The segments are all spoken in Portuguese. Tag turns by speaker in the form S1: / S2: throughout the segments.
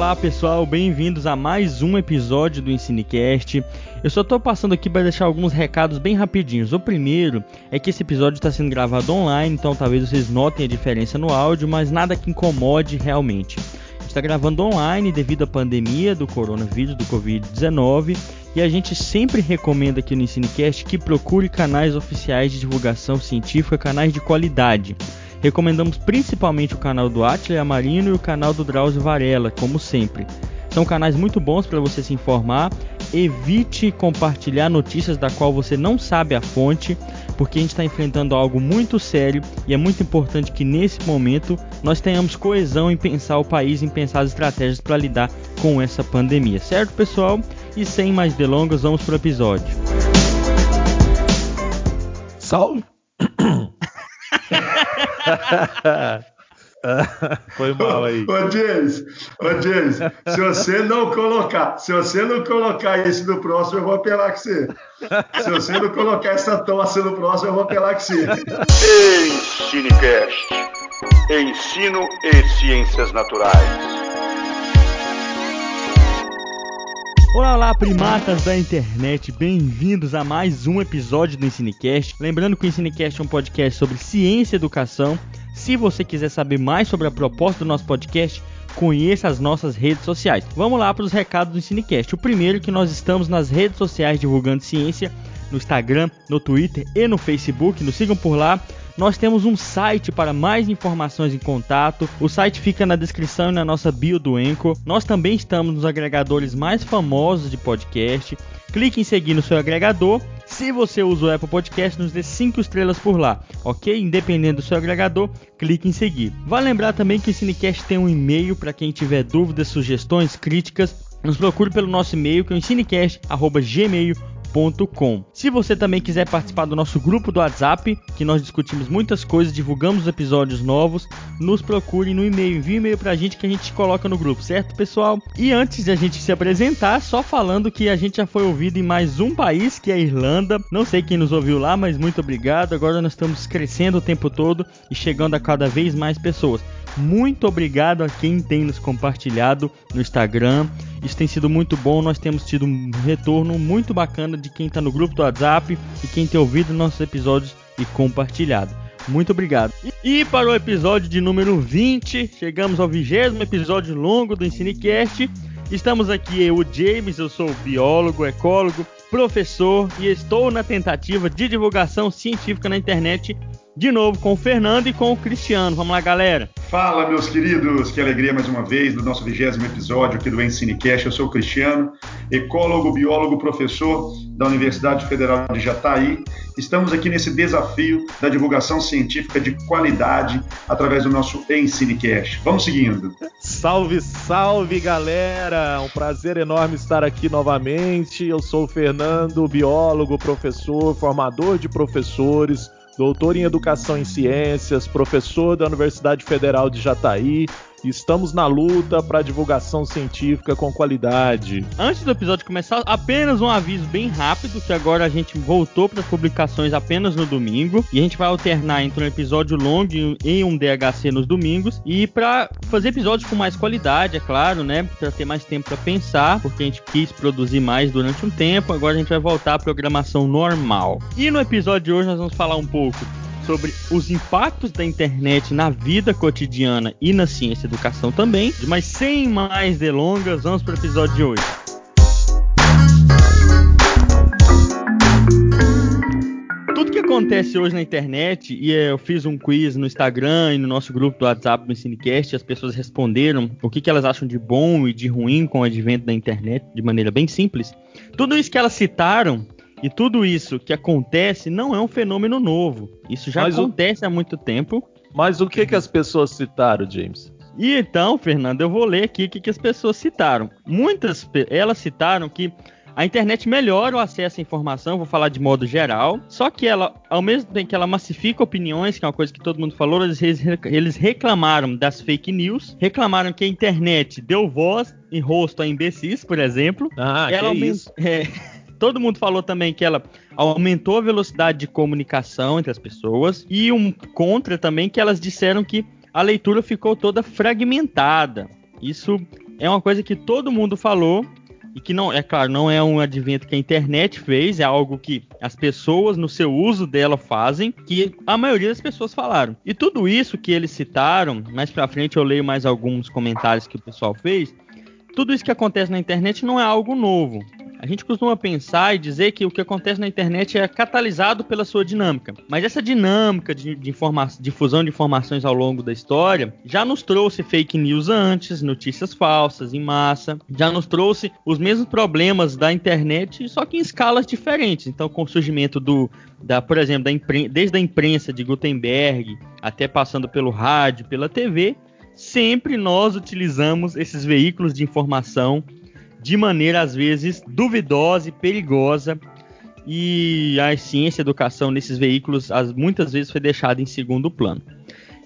S1: Olá pessoal, bem-vindos a mais um episódio do Ensinecast. Eu só tô passando aqui para deixar alguns recados bem rapidinhos. O primeiro é que esse episódio está sendo gravado online, então talvez vocês notem a diferença no áudio, mas nada que incomode realmente. Está gravando online devido à pandemia do coronavírus, do Covid-19, e a gente sempre recomenda aqui no Ensinecast que procure canais oficiais de divulgação científica, canais de qualidade. Recomendamos principalmente o canal do Atila Amarino e o canal do Drauzio Varela, como sempre. São canais muito bons para você se informar. Evite compartilhar notícias da qual você não sabe a fonte, porque a gente está enfrentando algo muito sério e é muito importante que nesse momento nós tenhamos coesão em pensar o país, em pensar as estratégias para lidar com essa pandemia, certo, pessoal? E sem mais delongas, vamos para o episódio.
S2: Salve! Foi mal aí.
S3: Ô, James, ô, James, se você não colocar, se você não colocar isso no próximo, eu vou apelar com você. Se você não colocar essa tosse no próximo, eu vou apelar com você.
S4: Ensinecast. Ensino e Ciências Naturais.
S1: Olá, olá, primatas da internet, bem-vindos a mais um episódio do Ensinecast. Lembrando que o Ensinecast é um podcast sobre ciência e educação. Se você quiser saber mais sobre a proposta do nosso podcast, conheça as nossas redes sociais. Vamos lá para os recados do Ensinecast. O primeiro é que nós estamos nas redes sociais divulgando ciência, no Instagram, no Twitter e no Facebook. Nos sigam por lá. Nós temos um site para mais informações em contato. O site fica na descrição e na nossa bio do Enco. Nós também estamos nos agregadores mais famosos de podcast. Clique em seguir no seu agregador. Se você usa o Apple Podcast, nos dê 5 estrelas por lá, ok? Independente do seu agregador, clique em seguir. Vale lembrar também que o Cinecast tem um e-mail para quem tiver dúvidas, sugestões, críticas. Nos procure pelo nosso e-mail que é o ensinecast.gmail.com se você também quiser participar do nosso grupo do WhatsApp, que nós discutimos muitas coisas, divulgamos episódios novos, nos procure no e-mail, envie um e-mail pra gente que a gente coloca no grupo, certo, pessoal? E antes de a gente se apresentar, só falando que a gente já foi ouvido em mais um país, que é a Irlanda. Não sei quem nos ouviu lá, mas muito obrigado. Agora nós estamos crescendo o tempo todo e chegando a cada vez mais pessoas. Muito obrigado a quem tem nos compartilhado no Instagram. Isso tem sido muito bom. Nós temos tido um retorno muito bacana de quem está no grupo do WhatsApp e quem tem ouvido nossos episódios e compartilhado. Muito obrigado. E para o episódio de número 20, chegamos ao vigésimo episódio longo do Ensinecast. Estamos aqui, eu, o James, eu sou biólogo, ecólogo, professor e estou na tentativa de divulgação científica na internet de novo com o Fernando e com o Cristiano. Vamos lá, galera.
S3: Fala, meus queridos. Que alegria mais uma vez do nosso vigésimo episódio aqui do Ensinecast. Eu sou o Cristiano, ecólogo, biólogo, professor da Universidade Federal de Jataí. Estamos aqui nesse desafio da divulgação científica de qualidade através do nosso Ensinecast. Vamos seguindo.
S2: Salve, salve, galera! Um prazer enorme estar aqui novamente. Eu sou o Fernando, biólogo, professor, formador de professores doutor em Educação em Ciências, professor da Universidade Federal de Jataí. Estamos na luta para divulgação científica com qualidade.
S1: Antes do episódio começar, apenas um aviso bem rápido, que agora a gente voltou para as publicações apenas no domingo, e a gente vai alternar entre um episódio longo e um DHC nos domingos, e para fazer episódios com mais qualidade, é claro, né, para ter mais tempo para pensar, porque a gente quis produzir mais durante um tempo, agora a gente vai voltar à programação normal. E no episódio de hoje nós vamos falar um pouco sobre os impactos da internet na vida cotidiana e na ciência e educação também. Mas sem mais delongas, vamos para o episódio de hoje. Tudo que acontece hoje na internet, e eu fiz um quiz no Instagram e no nosso grupo do WhatsApp do Cinecast, as pessoas responderam o que, que elas acham de bom e de ruim com o advento da internet, de maneira bem simples. Tudo isso que elas citaram e tudo isso que acontece não é um fenômeno novo. Isso já Mas acontece o... há muito tempo.
S2: Mas o que, que as pessoas citaram, James?
S1: E então, Fernando, eu vou ler aqui o que, que as pessoas citaram. Muitas elas citaram que a internet melhora o acesso à informação, vou falar de modo geral, só que ela, ao mesmo tempo que ela massifica opiniões, que é uma coisa que todo mundo falou, eles, reclamaram das fake news, reclamaram que a internet deu voz e rosto a imbecis, por exemplo.
S2: Ah, ela que isso.
S1: É, Todo mundo falou também que ela aumentou a velocidade de comunicação entre as pessoas. E um contra também que elas disseram que a leitura ficou toda fragmentada. Isso é uma coisa que todo mundo falou e que não, é claro, não é um advento que a internet fez, é algo que as pessoas no seu uso dela fazem, que a maioria das pessoas falaram. E tudo isso que eles citaram, mais pra frente eu leio mais alguns comentários que o pessoal fez, tudo isso que acontece na internet não é algo novo. A gente costuma pensar e dizer que o que acontece na internet é catalisado pela sua dinâmica. Mas essa dinâmica de, de difusão de informações ao longo da história já nos trouxe fake news antes, notícias falsas em massa, já nos trouxe os mesmos problemas da internet, só que em escalas diferentes. Então, com o surgimento do, da, por exemplo, da desde a imprensa de Gutenberg até passando pelo rádio, pela TV, sempre nós utilizamos esses veículos de informação de maneira às vezes duvidosa e perigosa. E a ciência e a educação nesses veículos as, muitas vezes foi deixada em segundo plano.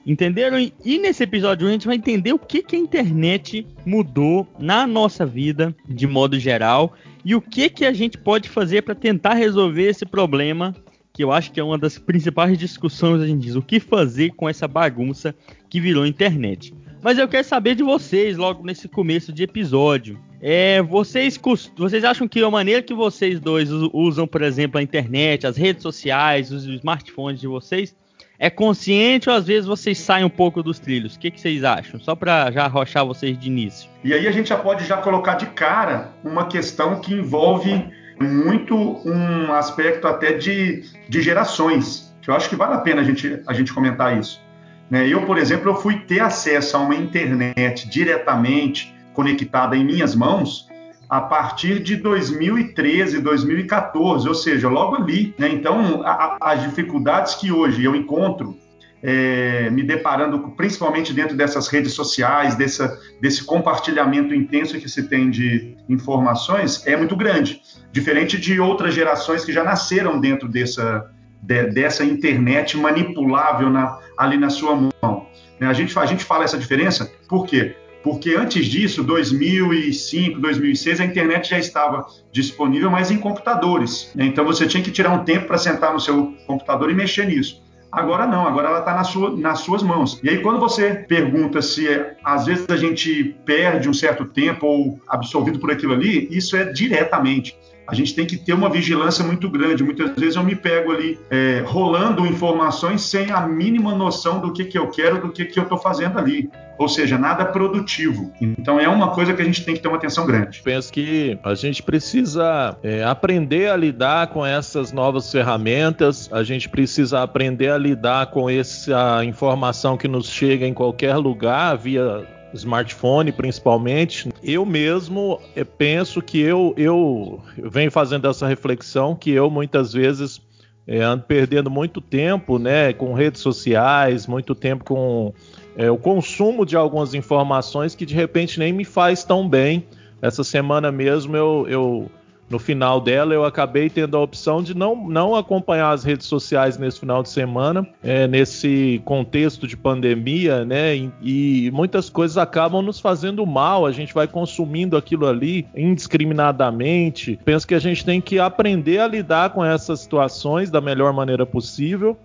S1: Entenderam? E nesse episódio a gente vai entender o que, que a internet mudou na nossa vida de modo geral e o que, que a gente pode fazer para tentar resolver esse problema que eu acho que é uma das principais discussões a gente diz, o que fazer com essa bagunça que virou internet. Mas eu quero saber de vocês logo nesse começo de episódio. É, vocês, vocês acham que a maneira que vocês dois usam, por exemplo, a internet, as redes sociais, os smartphones de vocês, é consciente ou às vezes vocês saem um pouco dos trilhos? O que, que vocês acham? Só para já arrochar vocês de início.
S3: E aí a gente já pode já colocar de cara uma questão que envolve muito um aspecto até de, de gerações, que eu acho que vale a pena a gente, a gente comentar isso. Né? Eu, por exemplo, eu fui ter acesso a uma internet diretamente conectada em minhas mãos a partir de 2013, 2014, ou seja, logo ali. Né? Então, a, as dificuldades que hoje eu encontro é, me deparando principalmente dentro dessas redes sociais, dessa, desse compartilhamento intenso que se tem de informações, é muito grande. Diferente de outras gerações que já nasceram dentro dessa, de, dessa internet manipulável na, ali na sua mão. Né? A gente, a gente fala essa diferença por quê? Porque antes disso, 2005, 2006, a internet já estava disponível, mas em computadores. Né? Então você tinha que tirar um tempo para sentar no seu computador e mexer nisso. Agora não, agora ela está nas, sua, nas suas mãos. E aí, quando você pergunta se às vezes a gente perde um certo tempo ou absorvido por aquilo ali, isso é diretamente a gente tem que ter uma vigilância muito grande. Muitas vezes eu me pego ali é, rolando informações sem a mínima noção do que, que eu quero, do que, que eu estou fazendo ali. Ou seja, nada produtivo. Então é uma coisa que a gente tem que ter uma atenção grande.
S2: Penso que a gente precisa é, aprender a lidar com essas novas ferramentas, a gente precisa aprender a lidar com essa informação que nos chega em qualquer lugar via smartphone principalmente. Eu mesmo eh, penso que eu, eu, venho fazendo essa reflexão que eu muitas vezes é, ando perdendo muito tempo né, com redes sociais, muito tempo com é, o consumo de algumas informações que de repente nem me faz tão bem. Essa semana mesmo eu, eu no final dela, eu acabei tendo a opção de não, não acompanhar as redes sociais nesse final de semana, é, nesse contexto de pandemia, né? E, e, muitas coisas acabam nos fazendo mal, a gente vai consumindo aquilo ali indiscriminadamente. Penso que a gente tem que aprender a lidar com essas situações da melhor maneira possível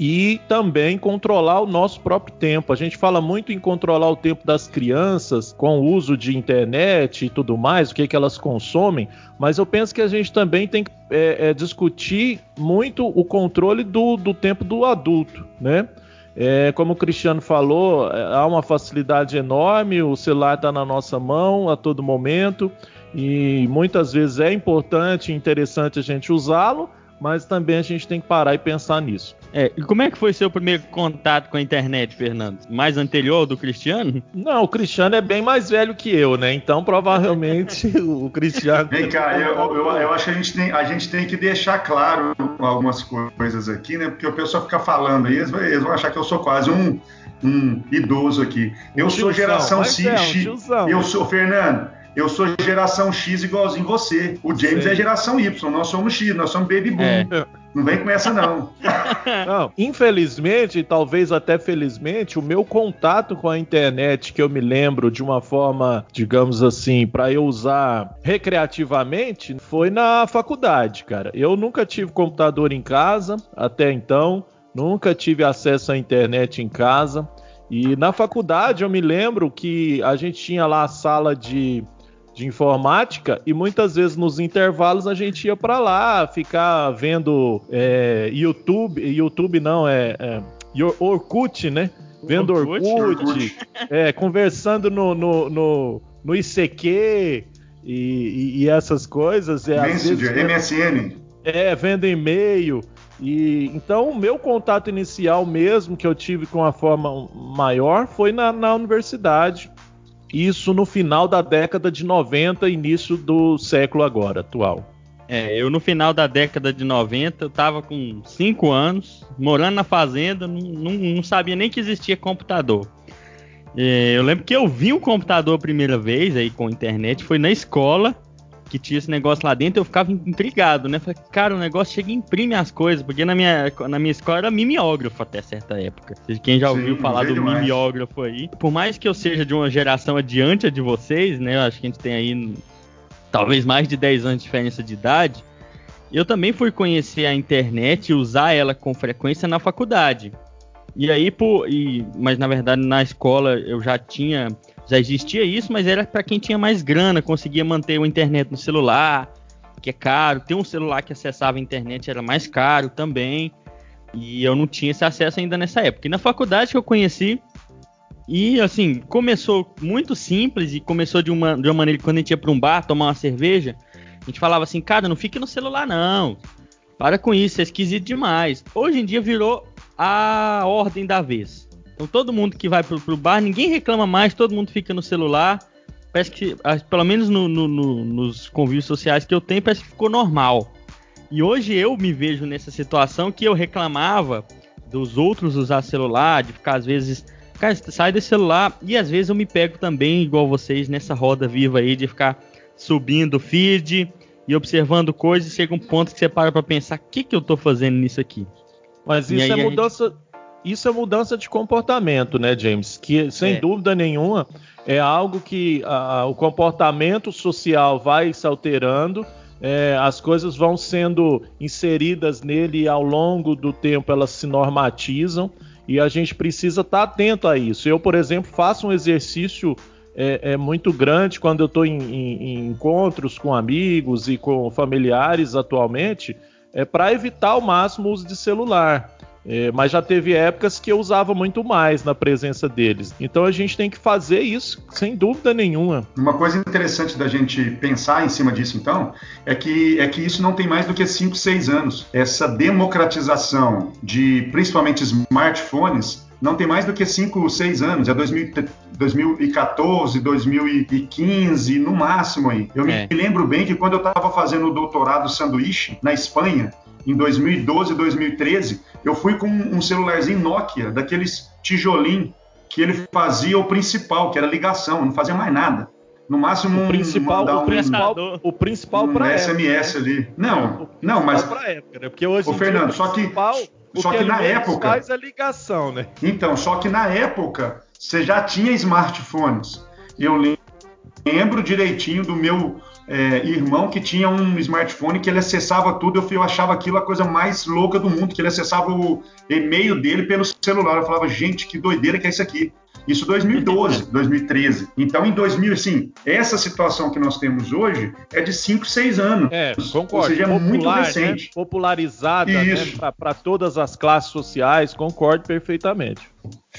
S2: e também controlar o nosso próprio tempo. A gente fala muito em controlar o tempo das crianças com o uso de internet e tudo mais, o que, que elas consomem, mas eu penso que a gente também tem que é, é, discutir muito o controle do, do tempo do adulto, né? É, como o Cristiano falou, é, há uma facilidade enorme, o celular está na nossa mão a todo momento e muitas vezes é importante e interessante a gente usá-lo, mas também a gente tem que parar e pensar nisso.
S1: É, e como é que foi seu primeiro contato com a internet, Fernando? Mais anterior do Cristiano?
S2: Não, o Cristiano é bem mais velho que eu, né? Então provavelmente o Cristiano.
S3: Vem cá, eu, eu, eu, acho que a gente, tem, a gente tem que deixar claro algumas coisas aqui, né? Porque o pessoal fica falando aí, eles, eles vão achar que eu sou quase um, um idoso aqui. Eu um sou geração X. É, um eu sou, Fernando eu sou geração X igualzinho você. O James é geração Y, nós somos X, nós somos baby boom. É. Não vem com essa, não.
S2: não. Infelizmente, talvez até felizmente, o meu contato com a internet, que eu me lembro de uma forma, digamos assim, para eu usar recreativamente, foi na faculdade, cara. Eu nunca tive computador em casa até então, nunca tive acesso à internet em casa. E na faculdade eu me lembro que a gente tinha lá a sala de, de informática e muitas vezes nos intervalos a gente ia para lá ficar vendo é, YouTube, YouTube não, é, é Orkut, né? Vendo Orkut, Orkut. É, conversando no, no, no, no ICQ e, e, e, essas coisas. É,
S3: Messenger, vezes, MSN.
S2: É, vendo e-mail. E então o meu contato inicial mesmo que eu tive com a forma maior foi na, na universidade. Isso no final da década de 90, início do século agora, atual.
S1: É, eu no final da década de 90, eu tava com 5 anos, morando na fazenda, não, não, não sabia nem que existia computador. É, eu lembro que eu vi um computador a primeira vez aí com internet, foi na escola, que tinha esse negócio lá dentro, eu ficava intrigado, né? Falei, cara, o negócio chega e imprime as coisas, porque na minha, na minha escola era mimeógrafo até certa época. Quem já ouviu Sim, falar do demais. mimeógrafo aí. Por mais que eu seja de uma geração adiante de vocês, né? Eu acho que a gente tem aí talvez mais de 10 anos de diferença de idade. Eu também fui conhecer a internet e usar ela com frequência na faculdade. E aí, por, e, mas na verdade na escola eu já tinha já existia isso, mas era para quem tinha mais grana, conseguia manter a internet no celular, que é caro. Ter um celular que acessava a internet era mais caro também. E eu não tinha esse acesso ainda nessa época. E na faculdade que eu conheci, e assim, começou muito simples e começou de uma, de uma maneira que quando a gente ia para um bar tomar uma cerveja, a gente falava assim, cara, não fique no celular não. Para com isso, é esquisito demais. Hoje em dia virou a ordem da vez. Então todo mundo que vai pro, pro bar, ninguém reclama mais, todo mundo fica no celular. Parece que, ah, pelo menos no, no, no, nos convívios sociais que eu tenho, parece que ficou normal. E hoje eu me vejo nessa situação que eu reclamava dos outros usar celular, de ficar às vezes. Cara, sai desse celular e às vezes eu me pego também, igual vocês, nessa roda viva aí de ficar subindo o feed e observando coisas e chega um ponto que você para pra pensar: o que, que eu tô fazendo nisso aqui?
S2: Mas isso é mudança. Gente isso é mudança de comportamento, né, James? Que sem é. dúvida nenhuma é algo que a, o comportamento social vai se alterando, é, as coisas vão sendo inseridas nele e ao longo do tempo elas se normatizam e a gente precisa estar tá atento a isso. Eu, por exemplo, faço um exercício é, é muito grande quando eu estou em, em, em encontros com amigos e com familiares atualmente, é para evitar ao máximo o uso de celular. É, mas já teve épocas que eu usava muito mais na presença deles. Então a gente tem que fazer isso, sem dúvida nenhuma.
S3: Uma coisa interessante da gente pensar em cima disso, então, é que, é que isso não tem mais do que 5, 6 anos. Essa democratização de principalmente smartphones não tem mais do que 5, 6 anos, é 2014, 2015, no máximo aí. Eu é. me lembro bem que quando eu estava fazendo o doutorado sanduíche na Espanha, em 2012, 2013, eu fui com um celularzinho Nokia, daqueles tijolim que ele fazia o principal, que era ligação, não fazia mais nada. No máximo
S2: o principal,
S3: um,
S2: o principal, o principal um para
S3: SMS época, né? ali. Não, não, mas
S2: para época, né? Porque hoje
S3: o Fernando, só que só que, que na época
S2: faz a ligação, né?
S3: Então, só que na época você já tinha smartphones. Eu lembro direitinho do meu é, irmão que tinha um smartphone que ele acessava tudo. Eu, eu achava aquilo a coisa mais louca do mundo, que ele acessava o e-mail dele pelo celular. Eu falava, gente, que doideira que é isso aqui. Isso 2012, 2013. Então, em 2000, assim, essa situação que nós temos hoje é de 5, 6 anos.
S2: É, concordo. Ou seja, é Popular, muito né? recente. Né? Popularizada né, para todas as classes sociais, concordo perfeitamente.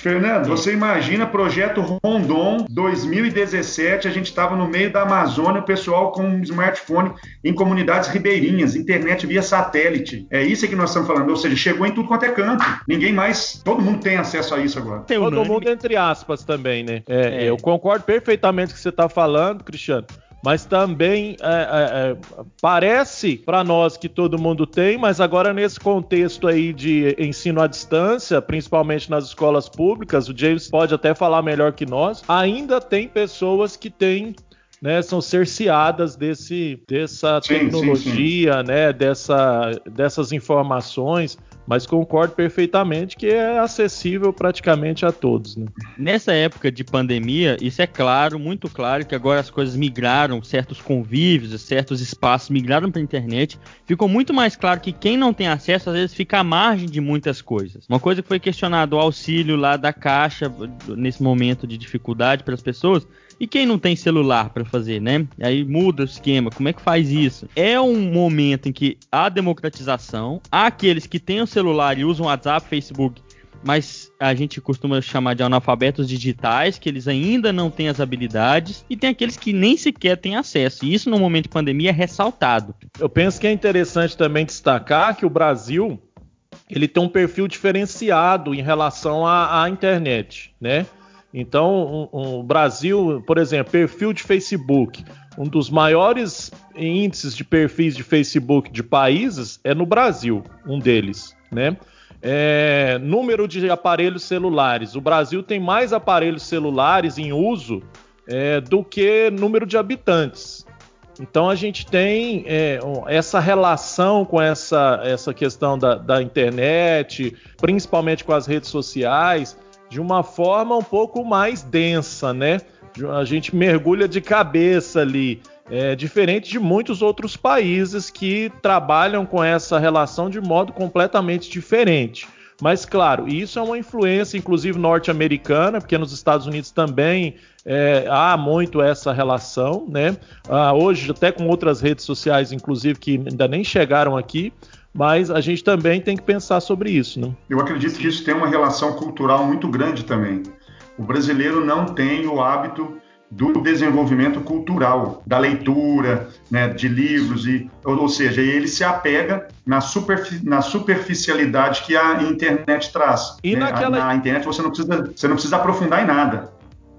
S3: Fernando, você imagina projeto Rondon 2017, a gente estava no meio da Amazônia, o pessoal com um smartphone em comunidades ribeirinhas, internet via satélite. É isso que nós estamos falando, ou seja, chegou em tudo quanto é canto. Ninguém mais, todo mundo tem acesso a isso agora.
S2: Todo mundo entre aspas também, né? É, é. Eu concordo perfeitamente com o que você está falando, Cristiano mas também é, é, é parece para nós que todo mundo tem, mas agora nesse contexto aí de ensino à distância, principalmente nas escolas públicas, o James pode até falar melhor que nós, ainda tem pessoas que têm né, são cerceadas desse, dessa sim, tecnologia, sim, sim. né, dessa, dessas informações mas concordo perfeitamente que é acessível praticamente a todos. Né?
S1: Nessa época de pandemia, isso é claro, muito claro, que agora as coisas migraram, certos convívios, certos espaços migraram para a internet. Ficou muito mais claro que quem não tem acesso, às vezes, fica à margem de muitas coisas. Uma coisa que foi questionado, o auxílio lá da Caixa, nesse momento de dificuldade para as pessoas, e quem não tem celular para fazer, né? Aí muda o esquema. Como é que faz isso? É um momento em que há democratização, há aqueles que têm o celular e usam WhatsApp, Facebook, mas a gente costuma chamar de analfabetos digitais, que eles ainda não têm as habilidades, e tem aqueles que nem sequer têm acesso. E isso no momento de pandemia é ressaltado.
S2: Eu penso que é interessante também destacar que o Brasil ele tem um perfil diferenciado em relação à, à internet, né? Então, o um, Brasil, por exemplo, perfil de Facebook, um dos maiores índices de perfis de Facebook de países é no Brasil, um deles, né? É, número de aparelhos celulares. O Brasil tem mais aparelhos celulares em uso é, do que número de habitantes. Então a gente tem é, essa relação com essa, essa questão da, da internet, principalmente com as redes sociais, de uma forma um pouco mais densa, né? A gente mergulha de cabeça ali, é, diferente de muitos outros países que trabalham com essa relação de modo completamente diferente. Mas, claro, isso é uma influência, inclusive norte-americana, porque nos Estados Unidos também é, há muito essa relação, né? Ah, hoje, até com outras redes sociais, inclusive, que ainda nem chegaram aqui, mas a gente também tem que pensar sobre isso. Né?
S3: Eu acredito que isso tem uma relação cultural muito grande também. O brasileiro não tem o hábito do desenvolvimento cultural, da leitura, né, de livros, e, ou, seja, ele se apega na, superfi na superficialidade que a internet traz. E né? naquela... Na internet você não, precisa, você não precisa aprofundar em nada.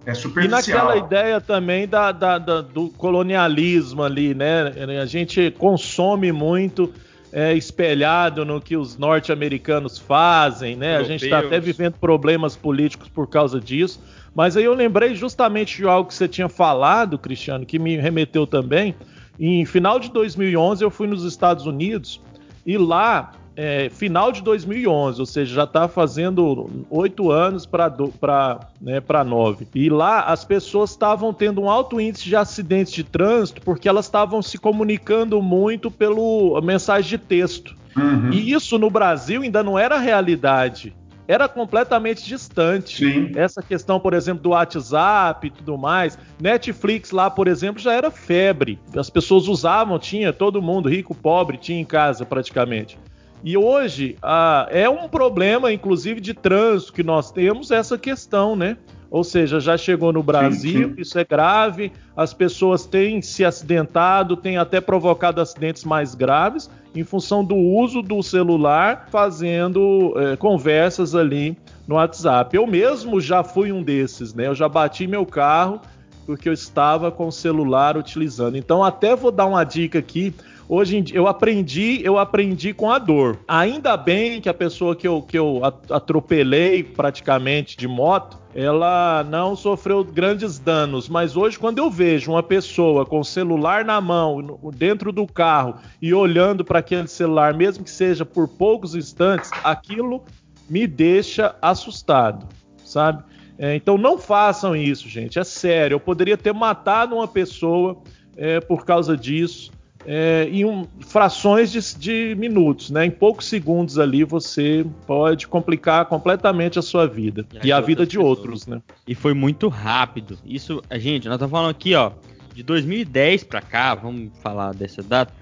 S3: É superficial.
S2: E naquela ideia também da, da, da, do colonialismo ali, né? A gente consome muito é, espelhado no que os norte-americanos fazem, né? Europeus. A gente está até vivendo problemas políticos por causa disso. Mas aí eu lembrei justamente de algo que você tinha falado, Cristiano, que me remeteu também. Em final de 2011 eu fui nos Estados Unidos e lá é, final de 2011, ou seja, já está fazendo oito anos para né, nove. E lá as pessoas estavam tendo um alto índice de acidentes de trânsito porque elas estavam se comunicando muito pelo mensagem de texto. Uhum. E isso no Brasil ainda não era realidade era completamente distante. Sim. Essa questão, por exemplo, do WhatsApp e tudo mais. Netflix lá, por exemplo, já era febre. As pessoas usavam, tinha todo mundo, rico, pobre, tinha em casa praticamente. E hoje ah, é um problema, inclusive, de trânsito que nós temos essa questão, né? Ou seja, já chegou no Brasil, sim, sim. isso é grave, as pessoas têm se acidentado, têm até provocado acidentes mais graves em função do uso do celular fazendo é, conversas ali no WhatsApp. Eu mesmo já fui um desses, né? Eu já bati meu carro porque eu estava com o celular utilizando. Então, até vou dar uma dica aqui Hoje em dia, eu aprendi, eu aprendi com a dor. Ainda bem que a pessoa que eu, que eu atropelei praticamente de moto, ela não sofreu grandes danos, mas hoje quando eu vejo uma pessoa com o celular na mão, dentro do carro e olhando para aquele celular, mesmo que seja por poucos instantes, aquilo me deixa assustado, sabe? É, então não façam isso, gente. É sério. Eu poderia ter matado uma pessoa é, por causa disso é, em um, frações de, de, minutos, né? Em poucos segundos ali você pode complicar completamente a sua vida e, e a vida de pessoas. outros, né?
S1: E foi muito rápido. Isso, gente, nós estamos falando aqui, ó, de 2010 para cá, vamos falar dessa data.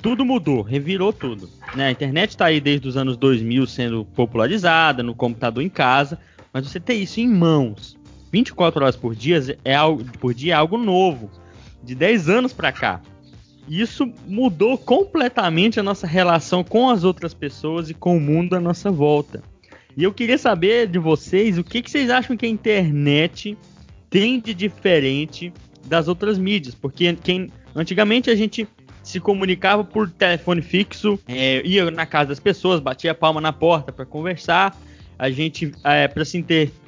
S1: Tudo mudou, revirou tudo. Né? A internet está aí desde os anos 2000 sendo popularizada, no computador em casa, mas você ter isso em mãos, 24 horas por dia é algo, por dia é algo novo. De 10 anos para cá, isso mudou completamente a nossa relação com as outras pessoas e com o mundo à nossa volta. E eu queria saber de vocês o que, que vocês acham que a internet tem de diferente das outras mídias, porque quem antigamente a gente se comunicava por telefone fixo, é, ia na casa das pessoas, batia a palma na porta para conversar. A gente, é, para se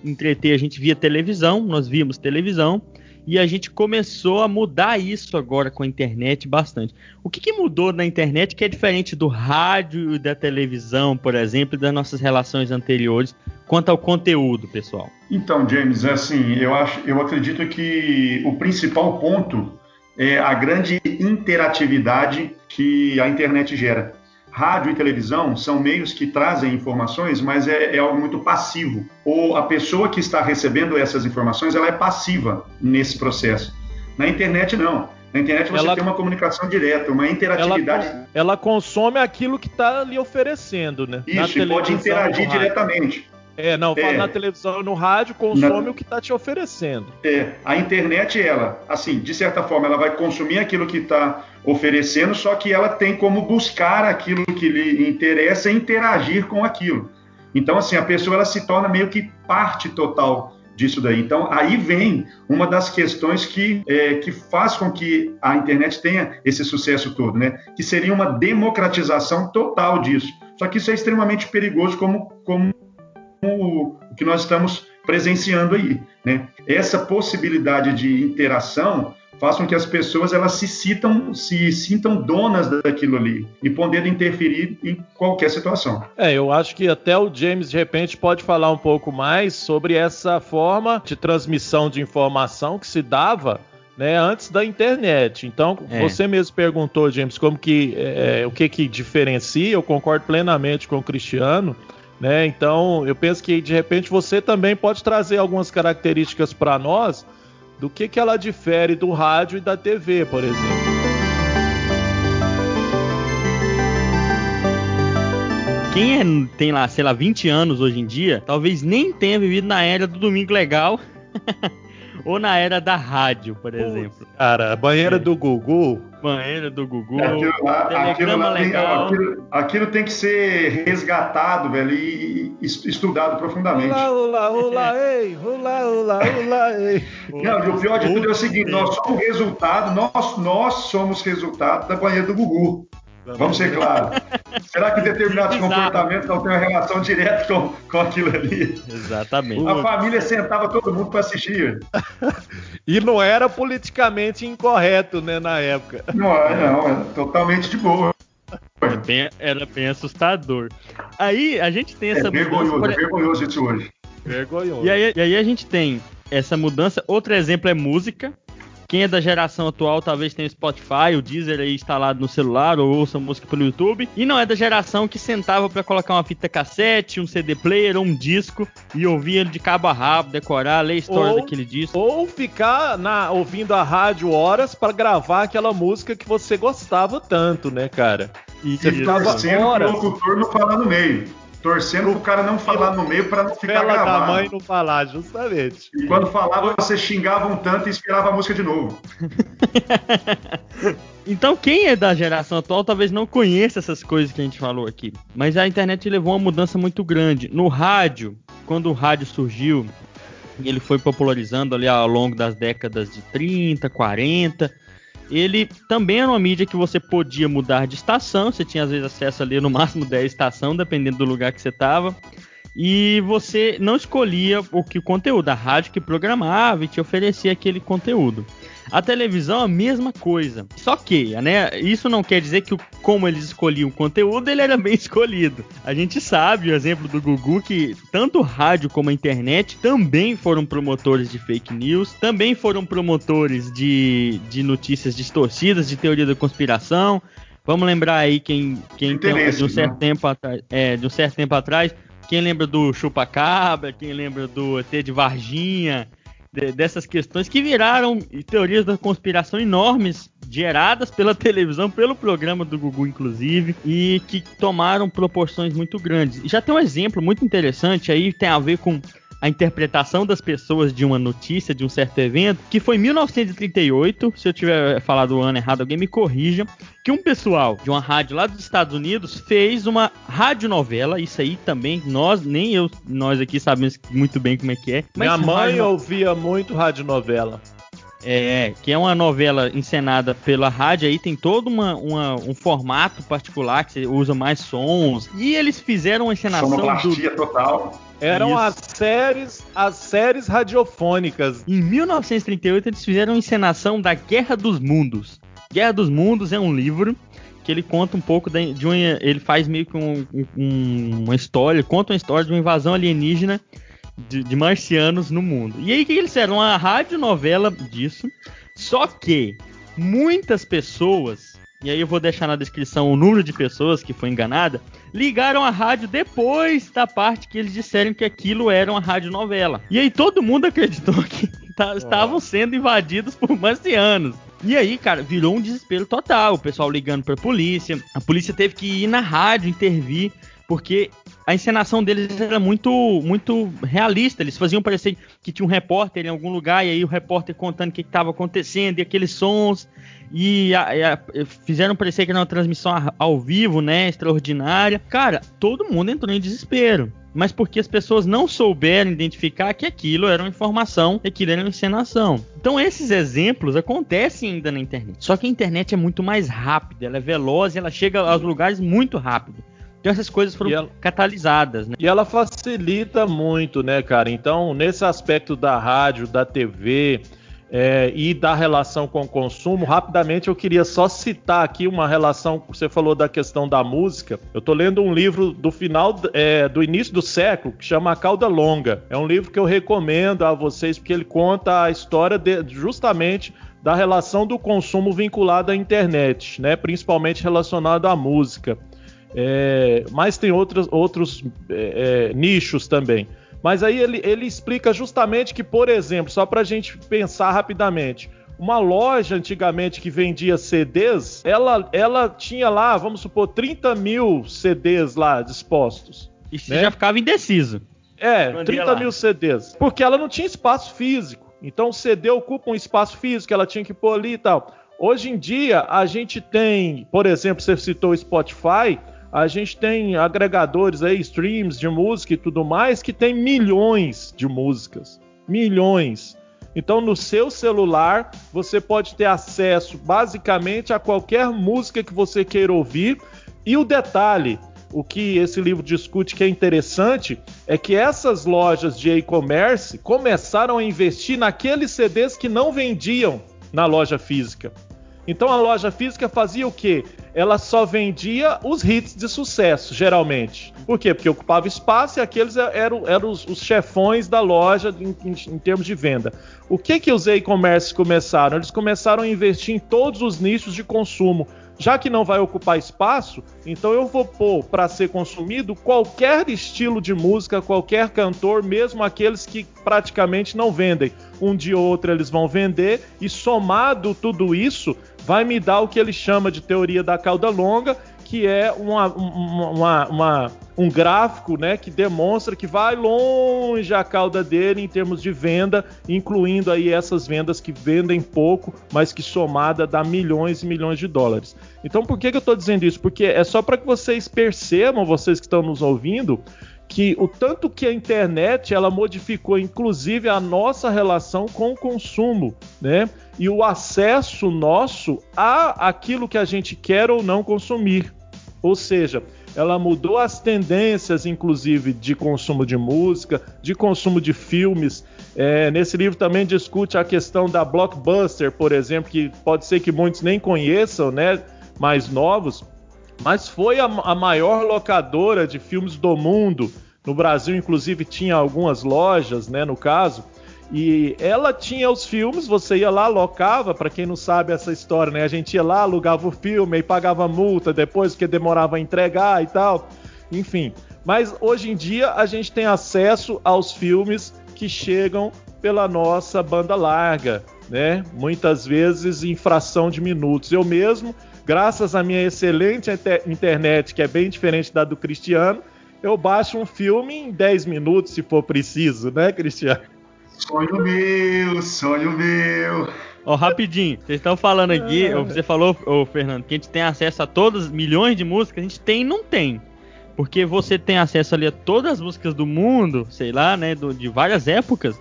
S1: entreter, a gente via televisão, nós víamos televisão. E a gente começou a mudar isso agora com a internet bastante. O que, que mudou na internet que é diferente do rádio e da televisão, por exemplo, e das nossas relações anteriores quanto ao conteúdo, pessoal?
S3: Então, James, é assim, eu acho, eu acredito que o principal ponto é a grande interatividade que a internet gera rádio e televisão são meios que trazem informações, mas é, é, algo muito passivo. Ou a pessoa que está recebendo essas informações, ela é passiva nesse processo. Na internet, não. Na internet você ela, tem uma comunicação direta, uma interatividade.
S2: Ela, ela consome aquilo que está lhe oferecendo, né?
S3: Isso, e pode interagir diretamente.
S2: É, não, é. na televisão e no rádio, consome na... o que está te oferecendo.
S3: É, a internet, ela, assim, de certa forma, ela vai consumir aquilo que está oferecendo, só que ela tem como buscar aquilo que lhe interessa e interagir com aquilo. Então, assim, a pessoa ela se torna meio que parte total disso daí. Então, aí vem uma das questões que, é, que faz com que a internet tenha esse sucesso todo, né? Que seria uma democratização total disso. Só que isso é extremamente perigoso, como, como o, o que nós estamos presenciando aí, né? Essa possibilidade de interação faz com que as pessoas elas se sintam, se sintam donas daquilo ali e podendo interferir em qualquer situação.
S2: É, eu acho que até o James de repente pode falar um pouco mais sobre essa forma de transmissão de informação que se dava né, antes da internet. Então, é. você mesmo perguntou, James, como que é, o que que diferencia? Eu concordo plenamente com o Cristiano. Né? Então, eu penso que de repente você também pode trazer algumas características para nós do que, que ela difere do rádio e da TV, por exemplo.
S1: Quem é, tem lá, sei lá, 20 anos hoje em dia, talvez nem tenha vivido na era do Domingo Legal ou na era da rádio, por exemplo.
S2: Cara, a banheira é. do Gugu.
S1: Banheira do Gugu.
S3: Aquilo, lá, aquilo, lá tem, aquilo, aquilo, tem que ser resgatado, velho, e, e estudado profundamente.
S2: Olá, olá, olá, ei, olá, olá, olá, ei.
S3: Não, e o pior de tudo é o seguinte: nós somos resultado, nós, nós somos resultado da banheira do Gugu. Vamos ser claros. Será que determinados Exato. comportamentos não têm uma relação direta com, com aquilo ali?
S1: Exatamente.
S3: A família sentava todo mundo para assistir.
S2: e não era politicamente incorreto, né, na época.
S3: Não, não, era totalmente de boa.
S1: Era bem, era bem assustador. Aí a gente tem essa
S3: é vergonhoso, mudança. É vergonhoso isso hoje.
S1: Vergonhoso. E aí, e aí a gente tem essa mudança. Outro exemplo é música. Quem é da geração atual talvez tenha o Spotify, o Deezer aí instalado no celular ou ouça música pelo YouTube. E não é da geração que sentava para colocar uma fita cassete, um CD player ou um disco e ouvia ele de cabo a rabo, decorar, ler a história ou, daquele disco.
S2: Ou ficar na, ouvindo a rádio horas para gravar aquela música que você gostava tanto, né, cara?
S3: E você ficava horas. o locutor não falar no meio torcendo pro cara não falar no meio para não ficar Pela gravado.
S2: mãe não falar, justamente.
S3: E quando falava, você xingava um tanto e esperava a música de novo.
S1: então, quem é da geração atual talvez não conheça essas coisas que a gente falou aqui. Mas a internet levou uma mudança muito grande. No rádio, quando o rádio surgiu, ele foi popularizando ali ao longo das décadas de 30, 40 ele também era uma mídia que você podia mudar de estação, você tinha às vezes acesso ali no máximo 10 estações, dependendo do lugar que você estava. E você não escolhia o que o conteúdo, a rádio que programava e te oferecia aquele conteúdo. A televisão, a mesma coisa. Só que, né, isso não quer dizer que como eles escolhiam o conteúdo, ele era bem escolhido. A gente sabe, o exemplo do Gugu, que tanto o rádio como a internet também foram promotores de fake news, também foram promotores de, de notícias distorcidas, de teoria da conspiração. Vamos lembrar aí quem, quem tem, de um certo né? tempo atrás, é, de um certo tempo atrás, quem lembra do Chupacabra, quem lembra do ET de Varginha, de, dessas questões que viraram teorias da conspiração enormes, geradas pela televisão, pelo programa do Gugu, inclusive, e que tomaram proporções muito grandes. Já tem um exemplo muito interessante aí, tem a ver com a interpretação das pessoas de uma notícia, de um certo evento, que foi em 1938, se eu tiver falado o ano errado, alguém me corrija, que um pessoal de uma rádio lá dos Estados Unidos fez uma radionovela, isso aí também, nós, nem eu, nós aqui sabemos muito bem como é que é.
S2: Minha mãe radio... ouvia muito radionovela.
S1: É, que é uma novela encenada pela rádio, aí tem todo uma, uma, um formato particular que você usa mais sons. E eles fizeram uma encenação
S3: Sonoplastia total.
S2: Eram
S1: Isso.
S2: as séries, as séries radiofônicas.
S1: Em 1938 eles fizeram uma encenação da Guerra dos Mundos. Guerra dos Mundos é um livro que ele conta um pouco de uma, ele faz meio que um- um- uma história, conta uma história de uma invasão alienígena de, de marcianos no mundo. E aí o que eles fizeram? Uma radionovela disso. Só que muitas pessoas, e aí eu vou deixar na descrição o número de pessoas que foi enganada, ligaram a rádio depois da parte que eles disseram que aquilo era uma radionovela. E aí todo mundo acreditou que tá- estavam sendo invadidos por marcianos. E aí, cara, virou um desespero total. O pessoal ligando pra polícia. A polícia teve que ir na rádio intervir, porque a encenação deles era muito, muito realista. Eles faziam parecer que tinha um repórter em algum lugar, e aí o repórter contando o que estava acontecendo, e aqueles sons. E a- e a- fizeram parecer que era uma transmissão ao vivo, né? Extraordinária. Cara, todo mundo entrou em desespero. Mas porque as pessoas não souberam identificar que aquilo era uma informação, que aquilo era uma encenação. Então esses exemplos acontecem ainda na internet. Só que a internet é muito mais rápida, ela é veloz e ela chega aos lugares muito rápido. Então essas coisas foram
S2: ela-
S1: catalisadas, né?
S2: E ela facilita muito, né, cara? Então, nesse aspecto da rádio, da TV é, e da relação com o consumo, rapidamente eu queria só citar aqui uma relação. Você falou da questão da música. Eu tô lendo um livro do final, é, do início do século, que chama A Cauda Longa. É um livro que eu recomendo a vocês, porque ele conta a história de, justamente da relação do consumo vinculado à internet, né? Principalmente relacionado à música. É, mas tem outros, outros é, é, nichos também. Mas aí ele, ele explica justamente que, por exemplo, só para a gente pensar rapidamente, uma loja antigamente que vendia CDs, ela, ela tinha lá, vamos supor, 30 mil CDs lá dispostos.
S1: E você
S2: Né?
S1: já ficava indeciso.
S2: É,
S1: Quando ia
S2: 30
S1: lá.
S2: mil CDs. Porque ela não tinha espaço físico. Então o CD ocupa um espaço físico, ela tinha que pôr ali e tal. Hoje em dia, a gente tem, por exemplo, você citou o Spotify, a gente tem agregadores aí, streams de música e tudo mais, que tem milhões de músicas. Milhões. Então, no seu celular, você pode ter acesso basicamente a qualquer música que você queira ouvir. E o detalhe, o que esse livro discute que é interessante, é que essas lojas de e-commerce começaram a investir naqueles CDs que não vendiam na loja física. Então a loja física fazia o quê? Ela só vendia os hits de sucesso, geralmente. Por quê? Porque ocupava espaço e aqueles eram, eram os, os chefões da loja em, em- em termos de venda. O que, que os e-commerce começaram? Eles começaram a investir em todos os nichos de consumo. Já que não vai ocupar espaço, então eu vou pôr para ser consumido qualquer estilo de música, qualquer cantor, mesmo aqueles que praticamente não vendem. Um dia ou outro eles vão vender, e somado tudo isso, vai me dar o que ele chama de teoria da cauda longa, que é uma, uma- uma- um gráfico né, que demonstra que vai longe a cauda dele em termos de venda, incluindo aí essas vendas que vendem pouco, mas que somada dá milhões e milhões de dólares. Então por que, que eu estou dizendo isso? Porque é só para que vocês percebam, vocês que estão nos ouvindo, que o tanto que a internet ela modificou inclusive a nossa relação com o consumo, né? E o acesso nosso a aquilo que a gente quer ou não consumir. Ou seja, ela mudou as tendências, inclusive, de consumo de música, de consumo de filmes. É, nesse livro também discute a questão da blockbuster, por exemplo, que pode ser que muitos nem conheçam, né? Mais novos, mas foi a, a maior locadora de filmes do mundo. No Brasil, inclusive, tinha algumas lojas, né? No caso. E ela tinha os filmes, você ia lá, locava, para quem não sabe essa história, né? A gente ia lá, alugava o filme e pagava multa depois porque demorava a entregar e tal. Enfim. Mas hoje em dia a gente tem acesso aos filmes que chegam pela nossa banda larga, né? Muitas vezes em fração de minutos. Eu mesmo, graças à minha excelente inte- internet, que é bem diferente da do Cristiano, eu baixo um filme em 10 minutos, se for preciso, né, Cristiano?
S3: Sonho meu, sonho meu.
S1: Ó, rapidinho, vocês estão falando aqui,
S2: É.
S1: você falou, ô Fernando, que a gente tem acesso a todas milhões de músicas, a gente tem e não tem. Porque você tem acesso ali a todas as músicas do mundo, sei lá, né, do- de várias épocas,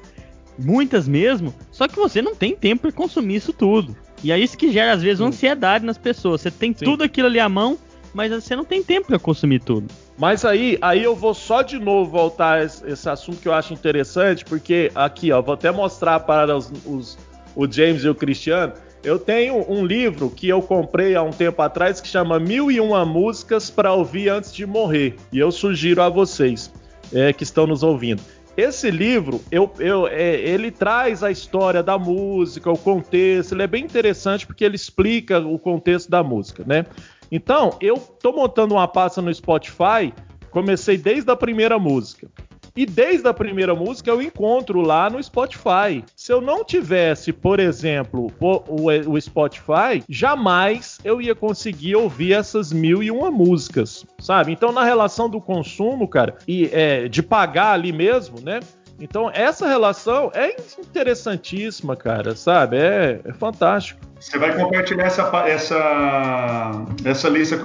S1: muitas mesmo, só que você não tem tempo para consumir isso tudo. E é isso que gera às vezes ansiedade nas pessoas. Você tem Sim. tudo aquilo ali à mão, mas você não tem tempo para consumir tudo.
S2: Mas aí, aí eu vou só de novo voltar a esse assunto que eu acho interessante, porque aqui, ó, vou até mostrar para os, os o James e o Cristiano. Eu tenho um livro que eu comprei há um tempo atrás que chama Mil e Uma Músicas para Ouvir Antes de Morrer. E eu sugiro a vocês é, que estão nos ouvindo. Esse livro, eu, eu, é, ele traz a história da música, o contexto, ele é bem interessante porque ele explica o contexto da música, né? Então, eu tô montando uma pasta no Spotify, comecei desde a primeira música. E desde a primeira música eu encontro lá no Spotify. Se eu não tivesse, por exemplo, o, o, Spotify, jamais eu ia conseguir ouvir essas mil e uma músicas, sabe? Então, na relação do consumo, cara, e é, de pagar ali mesmo, né? Então, essa relação é interessantíssima, cara, sabe? É, é fantástico.
S3: Você vai compartilhar essa, essa, essa lista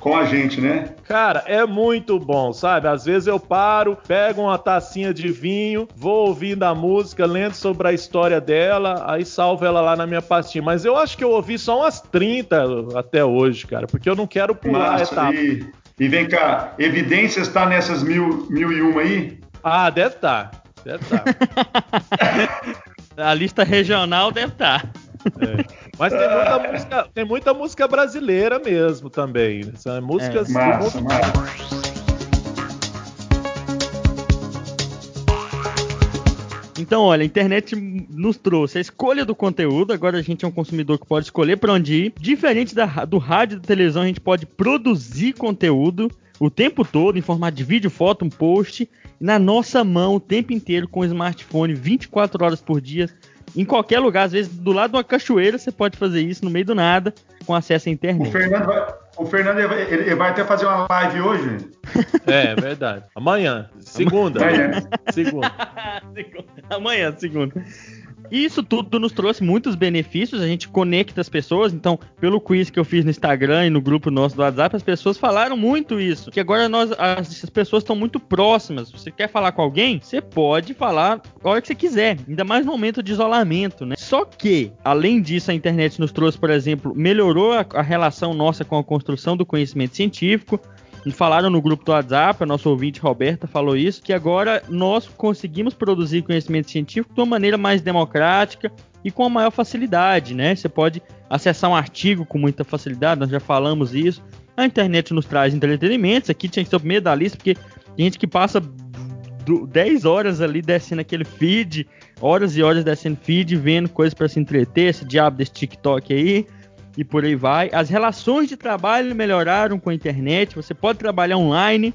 S3: com a gente, né?
S2: Cara, é muito bom, sabe? Às vezes eu paro, pego uma tacinha de vinho, vou ouvindo a música, lendo sobre a história dela, aí salvo ela lá na minha pastinha. Mas eu acho que eu ouvi só umas 30 até hoje, cara, porque eu não quero pular Massa, a etapa.
S3: E, e vem cá, evidências tá nessas mil, mil e uma aí?
S2: Ah, deve estar. Tá. Deve estar.
S1: Tá. a lista regional deve estar. Tá.
S2: É. Mas tem muita, música, tem muita música brasileira mesmo também. São músicas. É. Massa, massa.
S1: Então, olha, a internet nos trouxe a escolha do conteúdo. Agora a gente é um consumidor que pode escolher para onde ir. Diferente da, do rádio e da televisão, a gente pode produzir conteúdo o tempo todo em formato de vídeo, foto, um post, na nossa mão o tempo inteiro com o smartphone, 24 horas por dia, em qualquer lugar, às vezes do lado de uma cachoeira, você pode fazer isso no meio do nada, com acesso à internet.
S3: O Fernando vai, o Fernando ele, vai até fazer uma live hoje.
S2: É, verdade. Amanhã, segunda. Amanhã. Segunda.
S1: Amanhã, segunda. Isso tudo nos trouxe muitos benefícios, a gente conecta as pessoas, então, pelo quiz que eu fiz no Instagram e no grupo nosso do WhatsApp, as pessoas falaram muito isso, que agora nós, as, as pessoas estão muito próximas. Você quer falar com alguém? Você pode falar a hora que você quiser, ainda mais no momento de isolamento, né? Só que, além disso, a internet nos trouxe, por exemplo, melhorou a, a relação nossa com a construção do conhecimento científico, falaram no grupo do WhatsApp, a nossa ouvinte Roberta falou isso, que agora nós conseguimos produzir conhecimento científico de uma maneira mais democrática e com a maior facilidade, né? Você pode acessar um artigo com muita facilidade, nós já falamos isso. A internet nos traz entretenimento, isso aqui tinha que ser o primeiro da lista, porque tem gente que passa 10 horas ali descendo aquele feed, horas e horas descendo feed, vendo coisas para se entreter, esse diabo desse TikTok aí e por aí vai. As relações de trabalho melhoraram com a internet. Você pode trabalhar online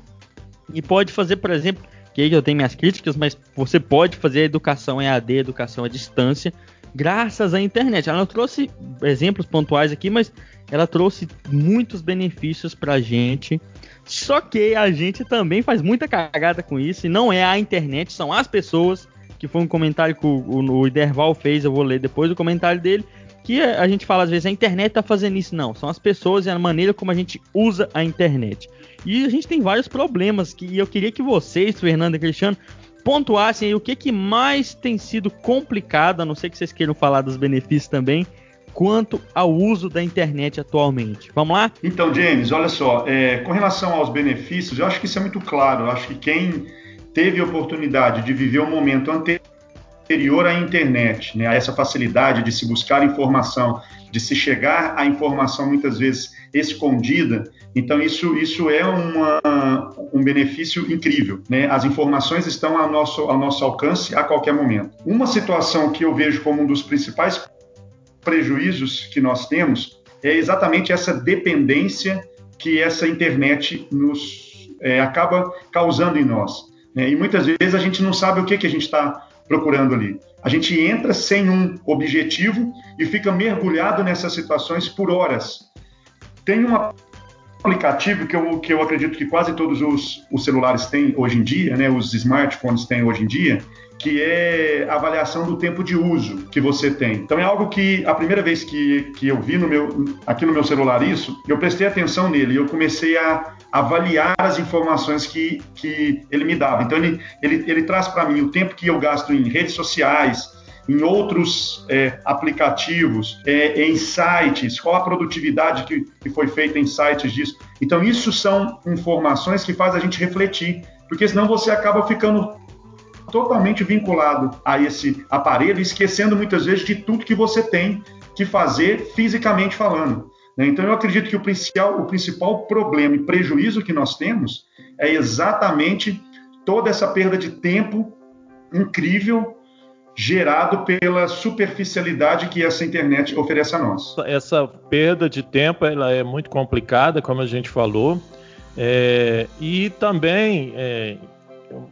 S1: e pode fazer, por exemplo, que aí eu tenho minhas críticas, mas você pode fazer educação EAD, educação à distância, graças à internet. Ela não trouxe exemplos pontuais aqui, mas ela trouxe muitos benefícios para a gente. Só que a gente também faz muita cagada com isso, e não é a internet, são as pessoas, que foi um comentário que o, o, o Iderval fez, eu vou ler depois o comentário dele, que a gente fala às vezes a internet tá fazendo isso, não. São as pessoas e a maneira como a gente usa a internet. E a gente tem vários problemas que eu queria que vocês, Fernando e Cristiano, pontuassem aí o que, que mais tem sido complicado, a não ser que vocês queiram falar dos benefícios também, quanto ao uso da internet atualmente. Vamos lá?
S3: Então, James, olha só, é, com relação aos benefícios, eu acho que isso é muito claro. Eu acho que quem teve a oportunidade de viver um momento anterior anterior à internet, né, a essa facilidade de se buscar informação, de se chegar à informação muitas vezes escondida. Então isso, isso é uma, um benefício incrível. Né? As informações estão ao nosso, ao nosso alcance a qualquer momento. Uma situação que eu vejo como um dos principais prejuízos que nós temos é exatamente essa dependência que essa internet nos é, acaba causando em nós. Né? E muitas vezes a gente não sabe o que, que a gente está procurando ali. A gente entra sem um objetivo e fica mergulhado nessas situações por horas. Tem um aplicativo que eu, que eu acredito que quase todos os, os celulares têm hoje em dia, né, os smartphones têm hoje em dia, que é a avaliação do tempo de uso que você tem. Então é algo que a primeira vez que, que eu vi no meu, aqui no meu celular isso, eu prestei atenção nele e eu comecei a, avaliar as informações que, que ele me dava. Então, ele, ele, ele traz para mim o tempo que eu gasto em redes sociais, em outros é, aplicativos, é, em sites, qual a produtividade que, que foi feita em sites disso. Então, isso são informações que fazem a gente refletir, porque senão você acaba ficando totalmente vinculado a esse aparelho, esquecendo muitas vezes de tudo que você tem que fazer fisicamente falando. Né? Então, eu acredito que o principal, o principal problema e prejuízo que nós temos é exatamente toda essa perda de tempo incrível gerado pela superficialidade que essa internet oferece a nós.
S2: Essa perda de tempo ela é muito complicada, como a gente falou, é, e também é,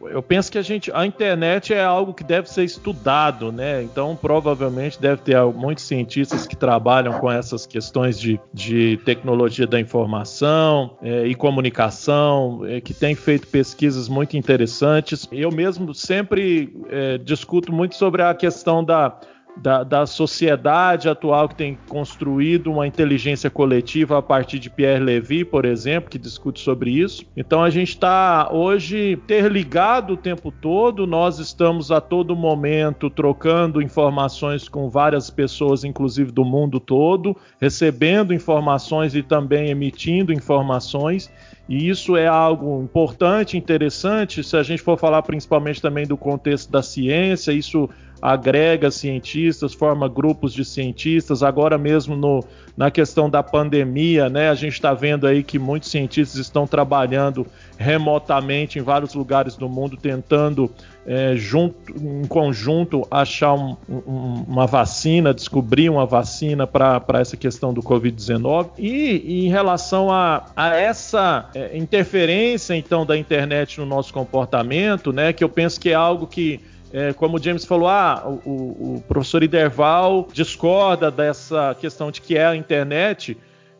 S2: eu penso que a gente, a internet é algo que deve ser estudado, né? Então, provavelmente deve ter muitos cientistas que trabalham com essas questões de, de tecnologia da informação é, e comunicação, é, que têm feito pesquisas muito interessantes. Eu mesmo sempre é, discuto muito sobre a questão da da, da, sociedade atual que tem construído uma inteligência coletiva a partir de Pierre Levy, por exemplo, que discute sobre isso. Então a gente está hoje interligado o tempo todo, nós estamos a todo momento trocando informações com várias pessoas, inclusive do mundo todo, recebendo informações e também emitindo informações. E isso é algo importante, interessante, se a gente for falar principalmente também do contexto da ciência, isso agrega cientistas, forma grupos de cientistas. Agora mesmo no, na questão da pandemia, né, a gente está vendo aí que muitos cientistas estão trabalhando remotamente em vários lugares do mundo, tentando é, junto, em conjunto achar um, um, uma vacina, descobrir uma vacina para essa questão do Covid-19. E, e, em relação a, a essa é, interferência então da internet no nosso comportamento, né, que eu penso que é algo que é, como o James falou, ah, o, o, professor Iderval discorda dessa questão de que é a internet